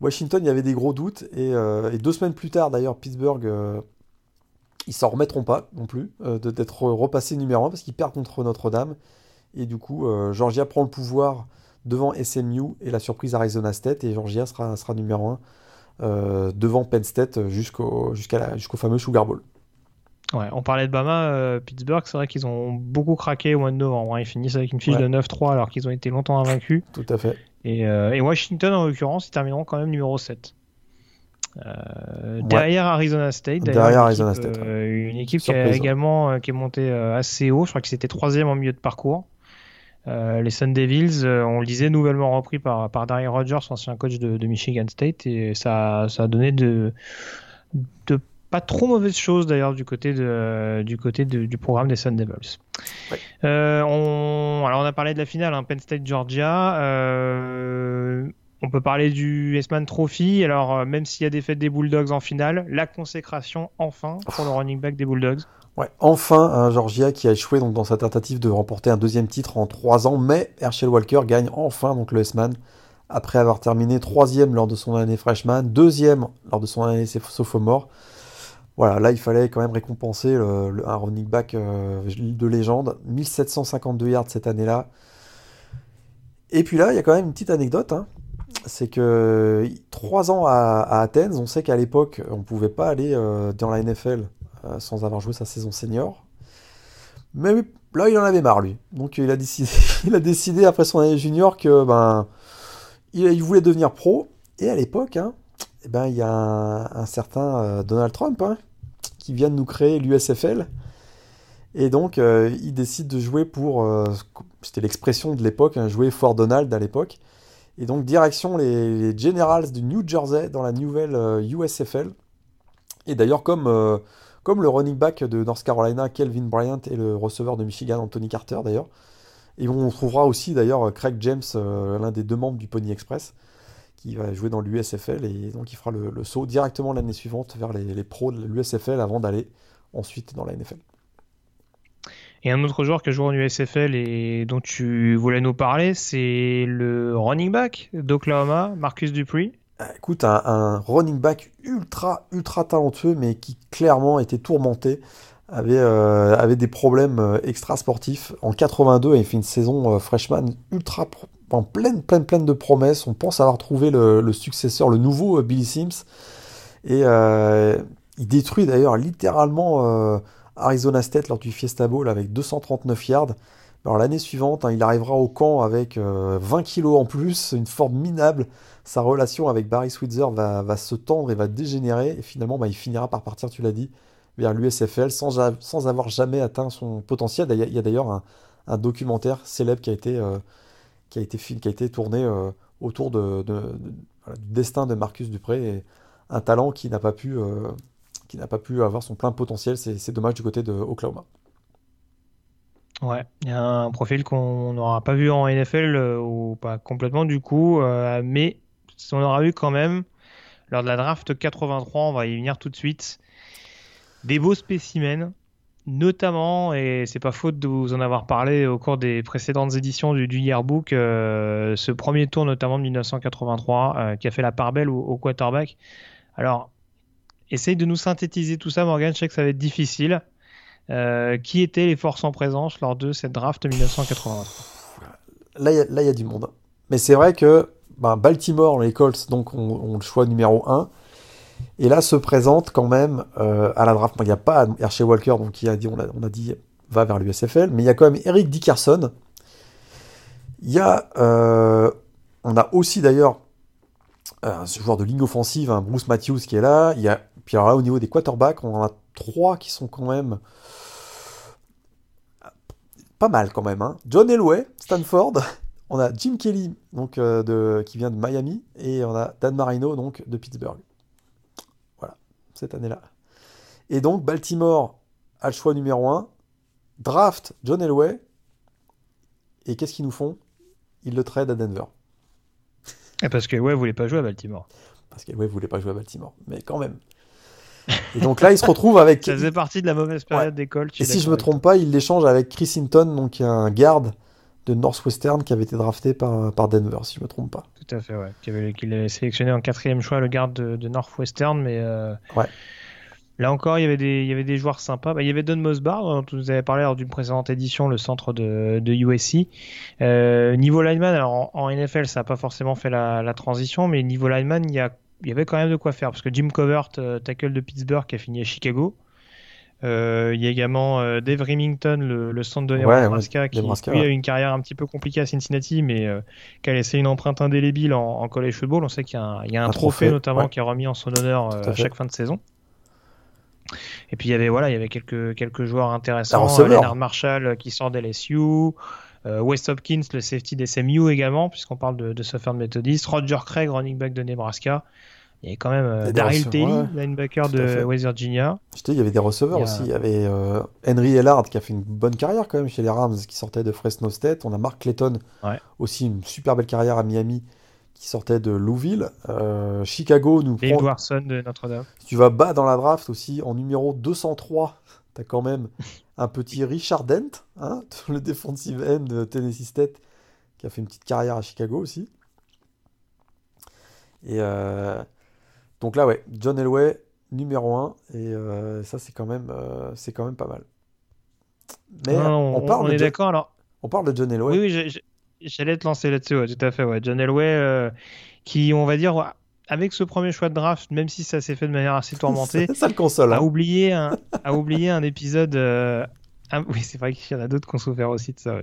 Washington, il y avait des gros doutes. Et, deux semaines plus tard, d'ailleurs, Pittsburgh, ils s'en remettront pas non plus d'être repassé numéro 1 parce qu'ils perdent contre Notre-Dame. Et du coup, Georgia prend le pouvoir devant SMU et la surprise Arizona State. Et Georgia sera, sera numéro 1 devant Penn State jusqu'au fameux Sugar Bowl. Ouais, on parlait de Bama, euh, Pittsburgh, c'est vrai qu'ils ont beaucoup craqué au mois de novembre. Hein. Ils finissent avec une fiche de 9-3 alors qu'ils ont été longtemps invaincus. Tout à fait. Et, euh, Washington, en l'occurrence, ils termineront quand même numéro 7. Euh, derrière Arizona State. Derrière Arizona State. Une équipe qui, a également, qui est montée assez haut. Je crois que c'était troisième en milieu de parcours. Les Sun Devils, on le disait, nouvellement repris par, par Darryl Rogers, ancien coach de, de, Michigan State, et ça, ça a donné de, de pas trop mauvaise chose d'ailleurs du côté, de, du, côté du programme des Sun Devils. Euh, on, alors on a parlé de la finale, hein, Penn State Georgia. Euh, on peut parler du S-Man Trophy. Alors euh, même s'il y a des fêtes des Bulldogs en finale, la consécration enfin pour le running back des Bulldogs. Ouais, enfin Georgia qui a échoué dans sa tentative de remporter un deuxième titre en trois ans, mais Herschel Walker gagne enfin donc le S-Man après avoir terminé troisième lors de son année freshman, deuxième lors de son année sophomore voilà, là il fallait quand même récompenser un running back euh, de légende. 1752 yards cette année-là. Et puis là, il y a quand même une petite anecdote. Hein. C'est que trois ans à, Athènes, on sait qu'à l'époque, on ne pouvait pas aller euh, dans la NFL euh, sans avoir joué sa saison senior. Mais là, il en avait marre, lui. Donc il a décidé, il a décidé après son année junior que ben, il, voulait devenir pro. Et à l'époque, hein, eh ben, il y a un, certain euh, Donald Trump hein, qui vient de nous créer l'USFL. Et donc, euh, il décide de jouer pour. C'était l'expression de l'époque, hein, jouer Fort Donald à l'époque. Et donc, direction les, Generals du New Jersey dans la nouvelle USFL. Et d'ailleurs, comme, comme le running back de North Carolina, Kelvin Bryant, et le receveur de Michigan, Anthony Carter, d'ailleurs. Et on trouvera aussi, d'ailleurs, Craig James, l'un des deux membres du Pony Express qui va jouer dans l'USFL et donc il fera le, saut directement l'année suivante vers les, pros de l'USFL avant d'aller ensuite dans la NFL. Et un autre joueur qui a joué en USFL et dont tu voulais nous parler, c'est le running back d'Oklahoma, Marcus Dupree. Ah, écoute, un, running back ultra, ultra talentueux, mais qui clairement était tourmenté, avait, euh, des problèmes euh, extra sportifs. En 82, il fait une saison euh, freshman ultra en pleine, pleine, pleine de promesses. On pense avoir trouvé le, successeur, le nouveau euh, Billy Sims. Et euh, il détruit d'ailleurs littéralement euh, Arizona State lors du Fiesta Bowl avec 239 yards. Alors l'année suivante, hein, il arrivera au camp avec 20 kilos en plus, une forme minable. Sa relation avec Barry Switzer va, se tendre et va dégénérer. Et finalement, bah, il finira par partir, tu l'as dit, vers l'USFL sans, avoir jamais atteint son potentiel. Il y a d'ailleurs un, documentaire célèbre qui a été été, qui a été tourné euh, autour du destin de Marcus Dupré un talent qui n'a pas pu euh, pas pu avoir son plein potentiel. C'est dommage du côté de Oklahoma. Ouais, il y a un profil qu'on n'aura pas vu en NFL euh, ou pas complètement du coup, mais on aura vu quand même lors de la draft 83, on va y venir tout de suite, des beaux spécimens notamment, et c'est pas faute de vous en avoir parlé au cours des précédentes éditions du, yearbook, euh, ce premier tour notamment de 1983 euh, qui a fait la part belle au, quarterback. Alors, essaye de nous synthétiser tout ça, Morgan. Je sais que ça va être difficile. Qui étaient les forces en présence lors de cette draft 1983 Là, il y, a du monde. Mais c'est vrai que ben, Baltimore, les Colts, donc, ont, le choix numéro 1. Et là se présente quand même à la draft. Il n'y a pas Hershey Walker, donc qui a dit, on a, on a dit va vers l'USFL, mais il y a quand même Eric Dickerson. Il y a, on a aussi d'ailleurs un joueur de ligne offensive, un Bruce Matthews qui est là. Il y a, puis alors là, au niveau des quarterbacks, on en a trois qui sont quand même pas mal quand même. Hein. John Elway, Stanford. On a Jim Kelly, donc, euh, de, qui vient de Miami. Et on a Dan Marino, donc de Pittsburgh. Voilà, cette année-là. Et donc, Baltimore a le choix numéro 1. Draft John Elway. Et qu'est-ce qu'ils nous font? Ils le trade à Denver. Et parce que ouais, voulait pas jouer à Baltimore. Parce que ouais, voulait pas jouer à Baltimore, mais quand même. Et donc là, il se retrouve avec. Ça faisait partie de la mauvaise période d'école. Et si je me trompe pas, il l'échange avec Chris Hinton, donc un garde de Northwestern qui avait été drafté par, par Denver, si je me trompe pas. Tout à fait, ouais. Qui avait, sélectionné en quatrième choix le garde de, Northwestern, mais. Euh, ouais. Là encore, il y avait des, il y avait des joueurs sympas. Bah, il y avait Don Mosbar, dont vous avez parlé lors d'une précédente édition, le centre de, de USC. Euh, niveau lineman, alors en, NFL, ça n'a pas forcément fait la, la, transition, mais niveau lineman, il y, a, il y avait quand même de quoi faire. Parce que Jim Covert, euh, tackle de Pittsburgh, qui a fini à Chicago. Euh, il y a également euh, Dave Remington, le, le centre de Nebraska, qui lui, a eu une carrière un petit peu compliquée à Cincinnati, mais euh, qui a laissé une empreinte indélébile en, en college football. On sait qu'il y a un, il y a un, trophée, notamment qui est remis en son honneur à chaque fin de saison. Et puis il y avait voilà, il y avait quelques quelques joueurs intéressants. Leonard Marshall qui sort d'LSU, euh, West Hopkins, le safety des SMU également, puisqu'on parle de, de Southern Methodist, Roger Craig, running back de Nebraska. Il y avait quand même euh, Daryl Taylor, linebacker de West Virginia. Je il y avait des receveurs aussi. Il y avait euh, Henry Ellard qui a fait une bonne carrière quand même chez les Rams, qui sortait de Fresno State. On a Mark Clayton, aussi une super belle carrière à Miami, qui sortait de Louisville. Euh, Chicago nous Et prend... de Notre-Dame. Si tu vas bas dans la draft aussi, en numéro 203, tu as quand même un petit Richard Dent, hein, le defensive end de Tennessee State, qui a fait une petite carrière à Chicago aussi. Et euh, donc là, ouais, John Elway, numéro 1, et euh, ça, c'est quand, même, c'est quand même pas mal. Mais on, parle est d'accord alors. On parle de John Elway. Oui, oui, J'allais te lancer là-dessus, tout à fait. Ouais. John Elway, euh, qui, on va dire, avec ce premier choix de draft, même si ça s'est fait de manière assez tourmentée, ça, le console. A, hein. oublié un, épisode. Euh, oui, c'est vrai qu'il y en a d'autres qui ont souffert aussi de ça.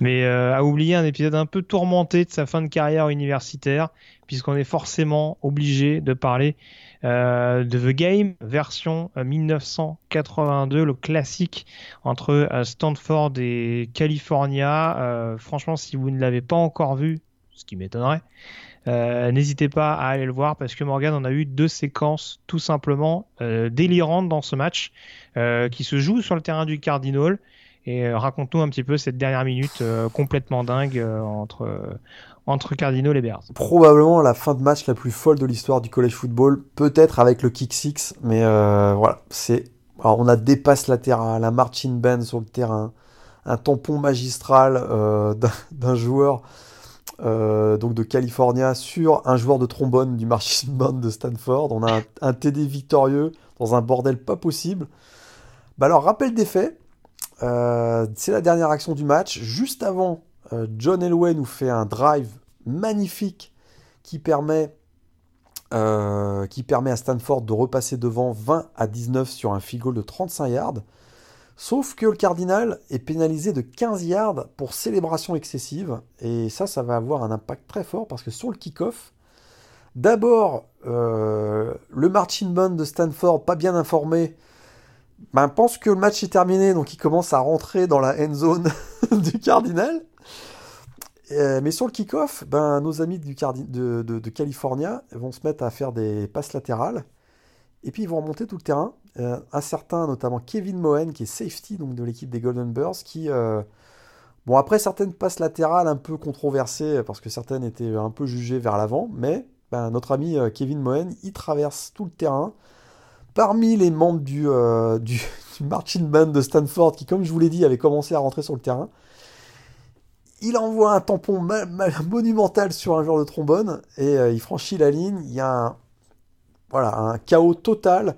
Mais euh, a oublié un épisode un peu tourmenté de sa fin de carrière universitaire, puisqu'on est forcément obligé de parler euh, de The Game, version 1982, euh, le classique entre Stanford et California. franchement, si vous ne l'avez pas encore vu, ce qui m'étonnerait, n'hésitez pas à aller le voir parce que Morgan en a eu deux séquences tout simplement délirantes dans ce match qui se joue sur le terrain du Cardinal. Et raconte-nous un petit peu cette dernière minute complètement dingue entre, entre Cardinals et Bears. Probablement la fin de match la plus folle de l'histoire du college football, peut-être avec le kick six, mais euh, voilà, c'est on a dépasse latéral, un marching band sur le terrain, un tampon magistral euh, d'un joueur euh, donc de California sur un joueur de trombone du marching band de Stanford. On a un, TD victorieux dans un bordel pas possible. Bah alors rappel des faits, c'est la dernière action du match, juste avant euh, John Elway nous fait un drive magnifique qui permet, euh, qui permet à Stanford de repasser devant 20 à 19 sur un field goal de 35 yards. Sauf que le Cardinal est pénalisé de 15 yards pour célébration excessive. Et ça, ça va avoir un impact très fort parce que sur le kick-off, d'abord, euh, le marching band de Stanford, pas bien informé, ben, pense que le match est terminé, donc il commence à rentrer dans la end zone du Cardinal. Euh, mais sur le kick-off, ben, nos amis de, de, California vont se mettre à faire des passes latérales. Et puis ils vont remonter tout le terrain. Euh, un certain, notamment Kevin Moen, qui est safety donc, de l'équipe des Golden Bears, qui. Euh, bon, après certaines passes latérales un peu controversées, parce que certaines étaient un peu jugées vers l'avant, mais ben, notre ami Kevin Moen, il traverse tout le terrain. Parmi les membres du, du, marching band de Stanford, qui, comme je vous l'ai dit, avait commencé à rentrer sur le terrain, il envoie un tampon monumental sur un joueur de trombone et euh, il franchit la ligne. Il y a un, voilà, un chaos total.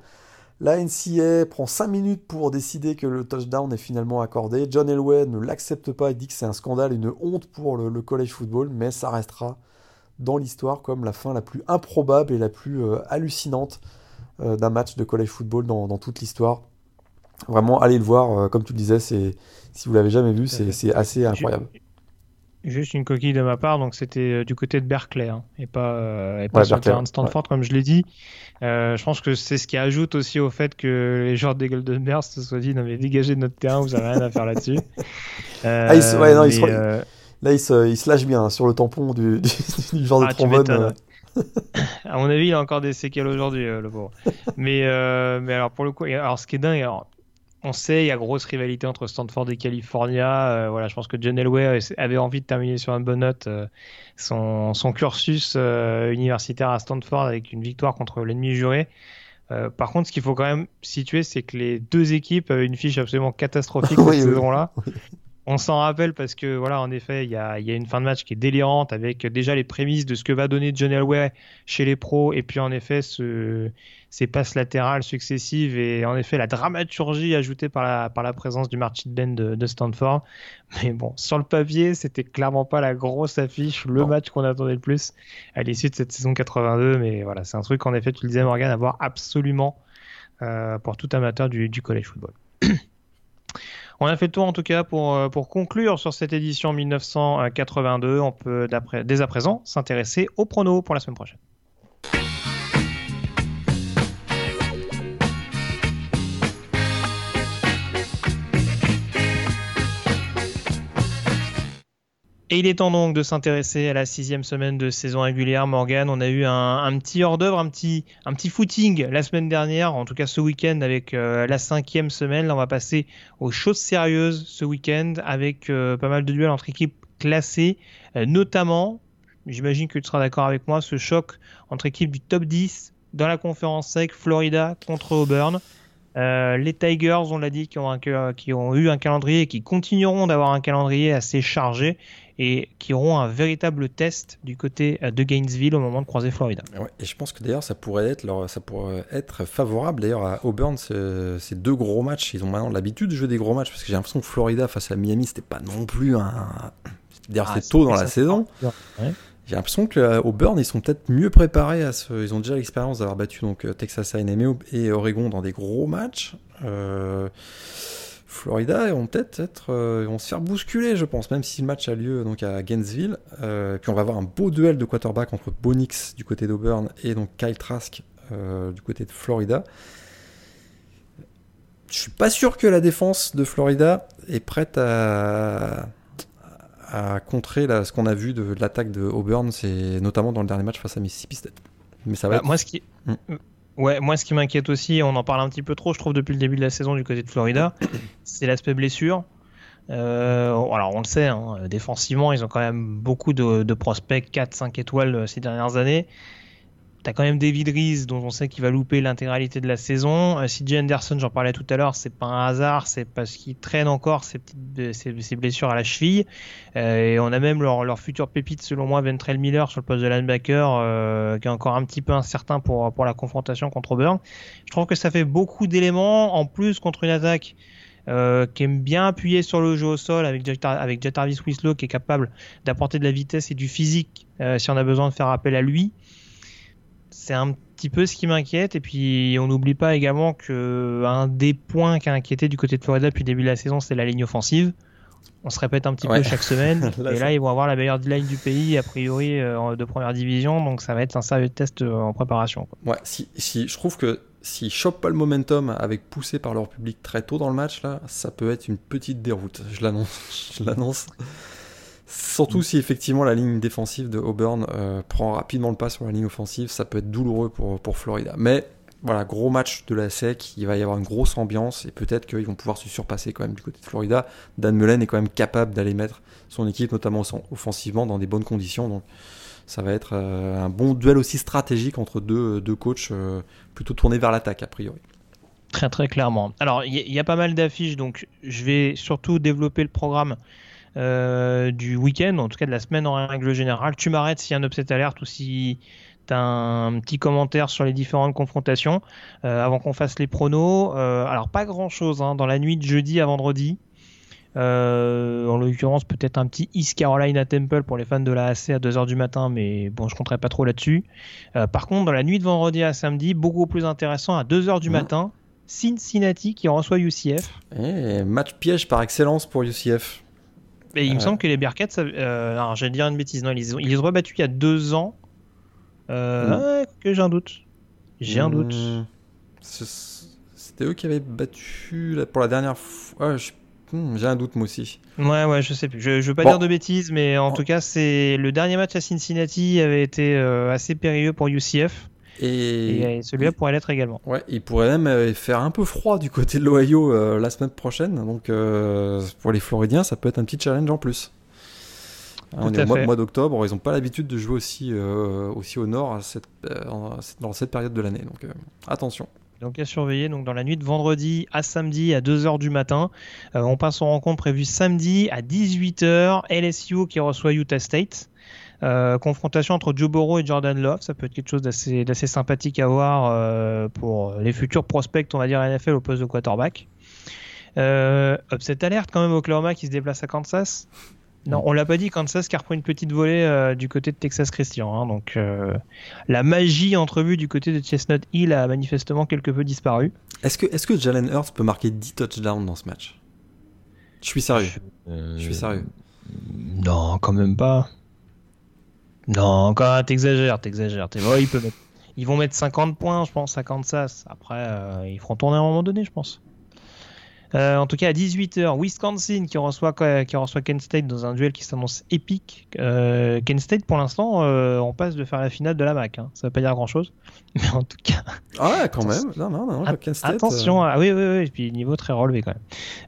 La NCA prend 5 minutes pour décider que le touchdown est finalement accordé. John Elway ne l'accepte pas et dit que c'est un scandale, une honte pour le, college football, mais ça restera dans l'histoire comme la fin la plus improbable et la plus euh, hallucinante euh, d'un match de college football dans, toute l'histoire. Vraiment, allez le voir, euh, comme tu le disais, si vous l'avez jamais vu, c'est assez incroyable. Juste une coquille de ma part, donc c'était du côté de Berkeley hein, et pas, et pas sur le terrain de Stanford, comme je l'ai dit. Euh, je pense que c'est ce qui ajoute aussi au fait que les joueurs des Golden Bears se soient dit non mais dégagez de notre terrain, vous avez rien à faire là-dessus. Euh, ah, il se... ouais, non, il euh, Là, il se... il se, lâche bien hein, sur le tampon du, du, genre de ah, trombone. à mon avis, il a encore des séquelles aujourd'hui, le pauvre. mais, mais alors pour le coup, alors ce qui est dingue, alors, on sait, il y a grosse rivalité entre Stanford et California. Euh, voilà, je pense que John Elway avait envie de terminer sur une bonne note euh, son, cursus euh, universitaire à Stanford avec une victoire contre l'ennemi juré. par contre, ce qu'il faut quand même situer, c'est que les deux équipes avaient une fiche absolument catastrophique cette saison-là. On s'en rappelle parce que, voilà, en effet, il y a, une fin de match qui est délirante avec déjà les prémices de ce que va donner John Elway chez les pros et puis en effet ce, ces passes latérales successives et en effet la dramaturgie ajoutée par la, par la présence du Marchit Ben de, Stanford. Mais bon, sur le papier, c'était clairement pas la grosse affiche, le match qu'on attendait le plus à l'issue de cette saison 82. Mais voilà, c'est un truc, en effet, tu le disais, Morgan, à voir absolument euh, pour tout amateur du, du college football. On a fait le tour en tout cas pour, euh, conclure sur cette édition 1982. On peut dès à présent s'intéresser au prono pour la semaine prochaine. Et il est temps donc de s'intéresser à la sixième semaine de saison régulière. Morgan, on a eu un, petit hors d'œuvre, un petit, un petit footing la semaine dernière, en tout cas ce week-end avec euh, la cinquième semaine. Là, on va passer aux choses sérieuses ce week-end avec euh, pas mal de duels entre équipes classées, euh, notamment, j'imagine que tu seras d'accord avec moi, ce choc entre équipes du top 10 dans la conférence sec, Florida contre Auburn. les Tigers, on l'a dit, qui ont, qui ont, eu un calendrier et qui continueront d'avoir un calendrier assez chargé et qui auront un véritable test du côté euh, de Gainesville au moment de croiser Florida. et je pense que d'ailleurs ça pourrait être, ça pourrait être favorable d'ailleurs à Auburn ces deux gros matchs. Ils ont maintenant l'habitude de jouer des gros matchs parce que j'ai l'impression que Florida face à Miami c'était pas non plus un. D'ailleurs ah, c'est tôt dans la saison. J'ai l'impression que euh, Auburn ils sont peut-être mieux préparés à ce. Ils ont déjà l'expérience d'avoir battu donc euh, Texas A&M et Oregon dans des gros matchs. Euh... Florida vont peut-être être, euh, vont se faire bousculer, je pense, même si le match a lieu donc à Gainesville. Euh, puis on va avoir un beau duel de quarterback entre Bonix du côté d'Auburn et donc Kyle Trask euh, du côté de Florida. Je suis pas sûr que la défense de Florida est prête à, à contrer ce qu'on a vu de, l'attaque de Auburn, c'est notamment dans le dernier match face à Mississippi State. Mais ça va. Bah, moi, ce qui, hmm. Ouais, moi ce qui m'inquiète aussi, on en parle un petit peu trop, je trouve, depuis le début de la saison du côté de Florida, c'est l'aspect blessure. Euh, alors on le sait, hein, défensivement, ils ont quand même beaucoup de, de prospects 4-5 étoiles euh, ces dernières années. T'as quand même David Reese, dont on sait qu'il va louper l'intégralité de la saison. Euh, CJ Anderson, j'en parlais tout à l'heure, c'est pas un hasard, c'est parce qu'il traîne encore ses, petites, blessures à la cheville. Euh, et on a même leur, leur futur pépite, selon moi, Ventrell Miller sur le poste de linebacker, euh, qui est encore un petit peu incertain pour, pour la confrontation contre Auburn. Je trouve que ça fait beaucoup d'éléments, en plus contre une attaque euh, qui aime bien appuyer sur le jeu au sol avec avec Jet Harvis Winslow qui est capable d'apporter de la vitesse et du physique euh, si on a besoin de faire appel à lui c'est un petit peu ce qui m'inquiète. Et puis, on n'oublie pas également que un des points qui a inquiété du côté de Florida depuis le début de la saison, c'est la ligne offensive. On se répète un petit peu chaque semaine. et là, ils vont avoir la meilleure line du pays, a priori, euh, de première division. Donc, ça va être un sérieux test euh, en préparation. Ouais, si, si, je trouve que s'ils chopent pas le momentum avec poussé par leur public très tôt dans le match, là, ça peut être une petite déroute. Je l'annonce. Je l'annonce. Surtout si effectivement la ligne défensive de Auburn euh, prend rapidement le pas sur la ligne offensive, ça peut être douloureux pour, pour Florida. Mais voilà, gros match de la SEC, il va y avoir une grosse ambiance et peut-être qu'ils vont pouvoir se surpasser quand même du côté de Florida. Dan Mullen est quand même capable d'aller mettre son équipe, notamment offensivement, dans des bonnes conditions. Donc ça va être euh, un bon duel aussi stratégique entre deux, deux coachs euh, plutôt tournés vers l'attaque a priori. Très très clairement. Alors il y, y, a pas mal d'affiches, donc je vais surtout développer le programme euh, du week-end, en tout cas de la semaine en règle générale. Tu m'arrêtes s'il y a un upset alerte ou si un petit commentaire sur les différentes confrontations avant qu'on fasse les pronos. alors pas grand chose hein, dans la nuit de jeudi à vendredi. en l'occurrence, peut-être un petit East Carolina Temple pour les fans de la AC à 2h du matin, mais bon, je compterai pas trop là-dessus. par contre, dans la nuit de vendredi à samedi, beaucoup plus intéressant à 2h du matin, Cincinnati qui reçoit UCF. Et eh, match piège par excellence pour UCF. Et il me semble que les Bearcats, euh, alors j'allais dire une bêtise, non, ils, ont, ils les ont rebattus il y a deux ans. Euh, que j'ai un doute. J'ai un doute. Hmm. C'était eux qui avaient battu pour la dernière fois. Hmm, j'ai un doute moi aussi. Ouais, ouais, je sais plus. Je, je veux pas dire de bêtises, mais en tout cas, c'est le dernier match à Cincinnati avait été euh, assez périlleux pour UCF. Et, celui-là pourrait l'être également. Ouais, il pourrait même euh, faire un peu froid du côté de l'Ohio euh, la semaine prochaine. Donc euh, pour les Floridiens, ça peut être un petit challenge en plus. on est au mois, d'octobre, ils n'ont pas l'habitude de jouer aussi, aussi au nord cette, dans cette période de l'année. Donc attention. Donc à surveiller, donc dans la nuit de vendredi à samedi à 2h du matin. on passe en rencontre prévue samedi à 18h. LSU qui reçoit Utah State. Euh, confrontation entre Joe Burrow et Jordan Love, ça peut être quelque chose d'assez sympathique à voir euh, pour les futurs prospects, on va dire NFL au poste de quarterback. Euh, upset alerte quand même Oklahoma qui se déplace à Kansas. Non, on l'a pas dit, Kansas qui a repris une petite volée euh, du côté de Texas Christian. Hein, donc la magie entrevue du côté de Chestnut Hill a manifestement quelque peu disparu. Est-ce que, est que Jalen Hurts peut marquer 10 touchdowns dans ce match? Je suis sérieux. Je suis sérieux. Non, quand même pas. Non, encore, t'exagères, t'exagères. ils, peuvent ils vont mettre 50 points, je pense, à Kansas. Après, euh, ils feront tourner à un moment donné, je pense. Euh, en tout cas, à 18h, Wisconsin qui reçoit, qui reçoit Kent State dans un duel qui s'annonce épique. Euh, Kent State, pour l'instant, on passe de faire la finale de la MAC. Hein. Ça veut pas dire grand chose, mais en tout cas. Ah ouais, quand même. Non, non, non, Kent State, Attention, ah, oui, oui, oui, et puis niveau très relevé quand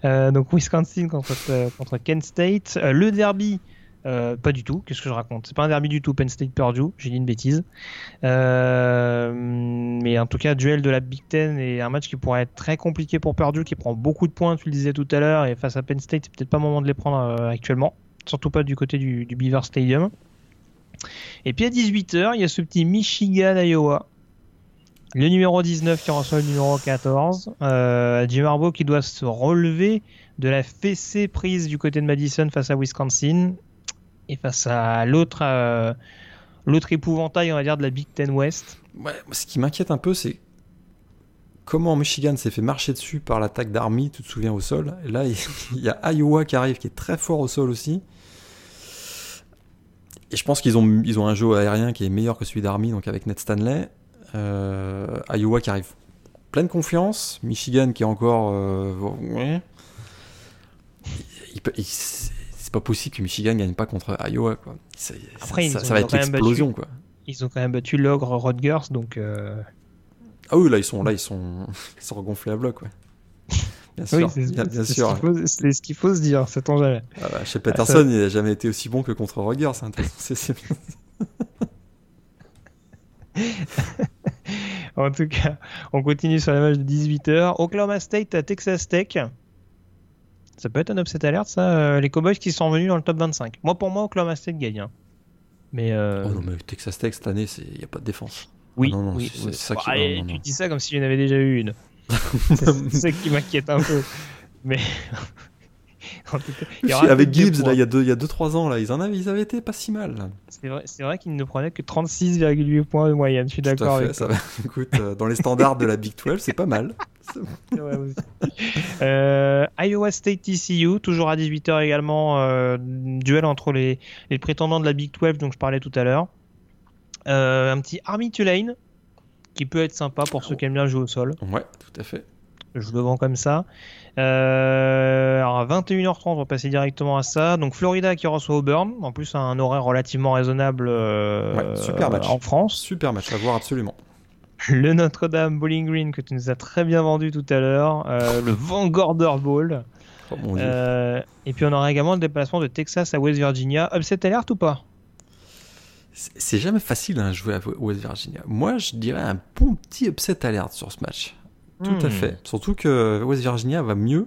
même. donc Wisconsin contre, contre Kent State. le derby. Euh, pas du tout. Qu'est-ce que je raconte? C'est pas un derby du tout. Penn State Purdue. J'ai dit une bêtise. Euh, mais en tout cas, duel de la Big Ten et un match qui pourrait être très compliqué pour Purdue, qui prend beaucoup de points. Tu le disais tout à l'heure. Et face à Penn State, c'est peut-être pas le moment de les prendre euh, actuellement. Surtout pas du côté du, Beaver Stadium. Et puis à 18h, il y a ce petit Michigan-Iowa. Le numéro 19 qui reçoit le numéro 14. Jim Harbaugh qui doit se relever de la fessée prise du côté de Madison face à Wisconsin et face à l'autre euh, l'autre épouvantail, on va dire, de la Big Ten West. Ouais, ce qui m'inquiète un peu, c'est comment Michigan s'est fait marcher dessus par l'attaque d'Army, tu te souviens, au sol. Et là, il y a Iowa qui arrive, qui est très fort au sol aussi. Et je pense qu'ils ont, un jeu aérien qui est meilleur que celui d'Army, donc avec Ned Stanley. Euh, Iowa qui arrive pleine confiance. Michigan qui est encore. Euh, c'est pas possible que Michigan gagne pas contre Iowa quoi. Après, ça, va être l'explosion. Ils ont quand même battu l'ogre Rodgers donc. Euh, ah oui là ils sont là ils sont ils sont regonflés à bloc quoi. Bien sûr, c'est, bien, sûr. C'est ce qu'il faut se dire, c'est on jamais. Ah bah, chez Peterson, il n'a jamais été aussi bon que contre Rodgers. Hein, en tout cas, on continue sur la match de 18h. Oklahoma State à Texas Tech. Ça peut être un upset alert, ça. Euh, les Cowboys qui sont venus dans le top 25. Moi, pour moi, Oklahoma State gagne. Hein. Mais, euh... oh non, mais Texas Tech cette année, il n'y a pas de défense. Oui, ah oui, ça qui... Ah, tu dis ça comme s'il y en avait déjà eu une. c'est ça qui m'inquiète un peu. Mais. avec Gibbs, là, il y a 2-3 ans, là, ils en avaient, ils avaient été pas si mal. C'est vrai, vrai qu'ils ne prenaient que 36,8 points de moyenne, je suis d'accord avec ça. Écoute, euh, dans les standards de la Big 12, c'est pas mal. euh, Iowa State TCU, toujours à 18h également, euh, duel entre les, les, prétendants de la Big 12 dont je parlais tout à l'heure. Euh, un petit Army Tulane, qui peut être sympa pour ceux qui aiment bien jouer au sol. Ouais, tout à fait. Je le vends comme ça. Euh, alors à 21h30, on va passer directement à ça. Donc Florida qui reçoit Auburn. En plus, un horaire relativement raisonnable euh, super match. en France. Super match à voir absolument. Le Notre-Dame Bowling Green que tu nous as très bien vendu tout à l'heure. Euh, le Vanguarder Bowl. Oh, et puis on aura également le déplacement de Texas à West Virginia. Upset alert ou pas? C'est jamais facile à hein, jouer à West Virginia. Moi, je dirais un bon petit upset alert sur ce match. Tout à hmm. fait. Surtout que West Virginia va mieux.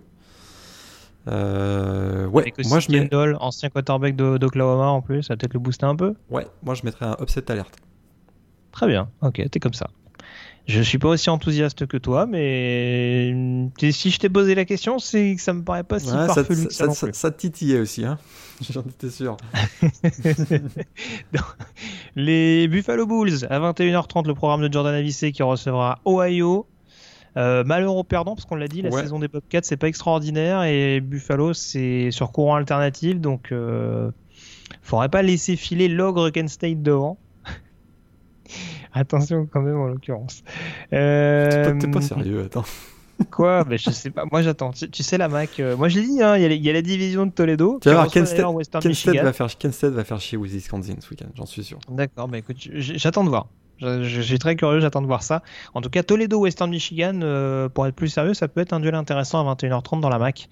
Euh, ouais, moi je mets. Kendall, ancien quarterback d'Oklahoma en plus, ça va peut-être le booster un peu. Ouais, moi je mettrais un upset alerte. Très bien, ok, t'es comme ça. Je suis pas aussi enthousiaste que toi, mais si je t'ai posé la question, c'est que ça me paraît pas si Ouais, ça, farfelu ça, titillait aussi, hein J'en étais sûr. Les Buffalo Bulls, à 21h30, le programme de Jordan Avicé qui recevra Ohio. Euh, malheur au perdant, parce qu'on l'a dit, la Ouais. saison des Bobcats, c'est pas extraordinaire, et Buffalo, c'est sur courant alternatif, donc euh, faudrait pas laisser filer l'ogre Kent State devant. Attention quand même en l'occurrence. Euh, t'es pas sérieux, attends. Quoi? Ben, Je sais pas. Moi j'attends. Tu, tu sais la Mac. euh, moi je l'ai dit. hein, Il y, y a la division de Toledo. Tu vas voir, Kent State, va faire, State va faire chier Wisconsin ce week-end, j'en suis sûr. D'accord. Ben écoute, j'attends de voir. Je, suis très curieux. J'attends de voir ça. En tout cas, Toledo Western Michigan. euh, pour être plus sérieux, ça peut être un duel intéressant à 21h30 dans la Mac.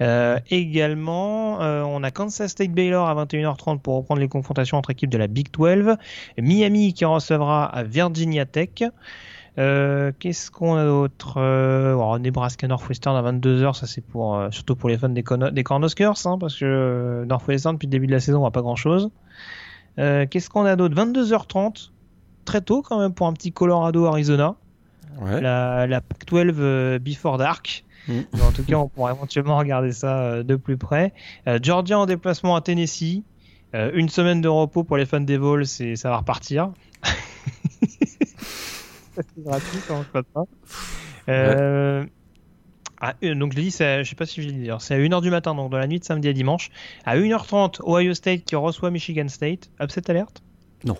Euh, également, euh, on a Kansas State Baylor à 21h30 pour reprendre les confrontations entre équipes de la Big 12. Miami qui recevra à Virginia Tech. Qu'est-ce qu'on a d'autre bon, Nebraska Northwestern à 22h, ça c'est pour surtout pour les fans des, Cornhuskers, hein, parce que Northwestern depuis le début de la saison on voit pas grand chose. Qu'est-ce qu'on a d'autre? 22h30, très tôt quand même pour un petit Colorado Arizona, Ouais. la, la Pac-12 euh, Before Dark. Mm. Mais en tout cas, on pourra éventuellement regarder ça euh, de plus près. Euh, Georgia en déplacement à Tennessee. Une semaine de repos pour les fans des Vols, c'est ça va repartir. c'est gratuit, pas. Euh, euh, donc je c'est- je sais pas si je l'ai dit, d'ailleurs, c'est à 1h du matin, donc dans la nuit de samedi à dimanche. À 1h30, Ohio State qui reçoit Michigan State. Upset alerte Non.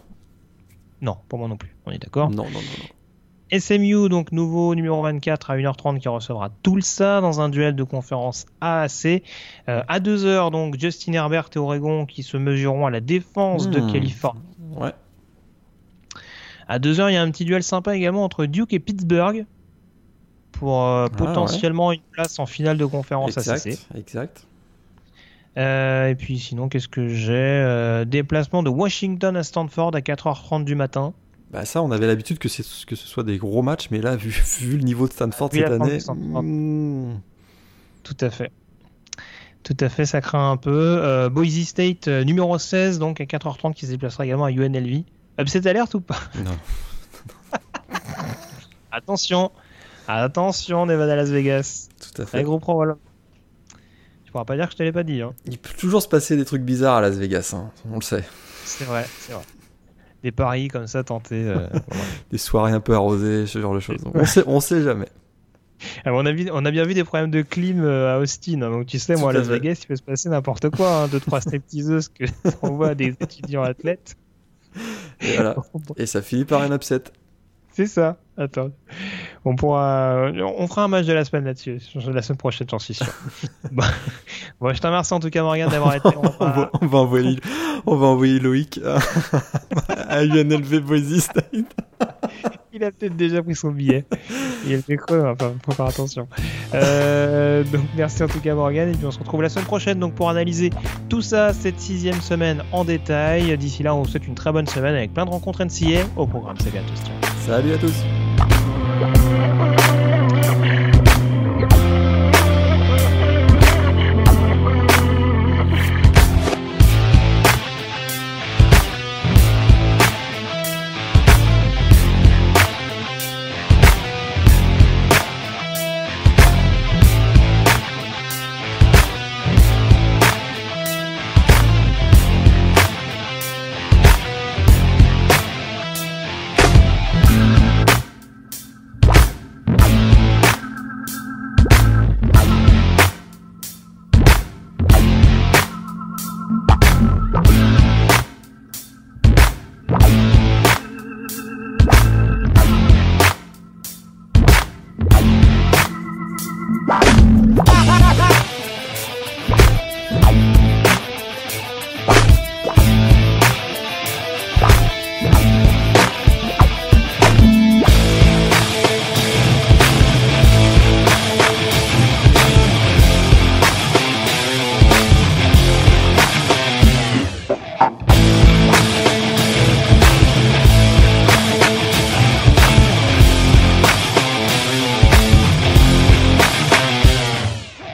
Non, pour moi non plus, on est d'accord. Non, non, non, non. SMU, donc nouveau numéro 24 à 1h30 qui recevra Tulsa dans un duel de conférence AAC. Euh, à 2h, donc Justin Herbert et Oregon qui se mesureront à la défense de Hmm. Californie. Ouais. À 2h, il y a un petit duel sympa également entre Duke et Pittsburgh pour euh, Ah, potentiellement une place en finale de conférence Exact, ACC. exact. Euh, et puis sinon, qu'est-ce que j'ai Euh, Déplacement de Washington à Stanford à 4h30 du matin. Bah ça, on avait l'habitude que, que ce soit des gros matchs, mais là, vu, vu le niveau de Stanford cette année, hmm, Tout à fait. Tout à fait, ça craint un peu. Euh, Boise State, numéro 16, donc à 4h30, qui se déplacera également à UNLV. Upset alerte ou pas? Non. Attention Attention, Nevada Las Vegas. Tout à Très fait. gros problème. Tu pourras pas dire que je te l'ai pas dit. Hein. Il peut toujours se passer des trucs bizarres à Las Vegas, hein, on le sait. C'est vrai, c'est vrai. Des paris comme ça tentés. euh. Des soirées un peu arrosées, ce genre de choses. On sait, on sait jamais. Mon avis, on a bien vu des problèmes de clim euh, à Austin. hein. Donc tu sais, moi à Las fait. Vegas, il peut se passer n'importe quoi. Hein. Deux, trois stripteaseuses que on voit à des étudiants athlètes. Et, voilà. Et ça finit par un upset. C'est ça. Attends. On pourra. On fera un match de la semaine là-dessus. La semaine prochaine, j'en suis sûr. bon. Bon, je te remercie en tout cas, Morgan, d'avoir été. On va- va, on va envoyer, on va envoyer Loïc à, à UNLV Boise State. Il a peut-être déjà pris son billet. Il était creux, enfin, faut faire attention. Euh, donc, merci en tout cas, Morgan. Et puis, on se retrouve la semaine prochaine donc, pour analyser tout ça, cette sixième semaine en détail. D'ici là, on vous souhaite une très bonne semaine avec plein de rencontres NCA au programme. Salut à tous. Salut à tous.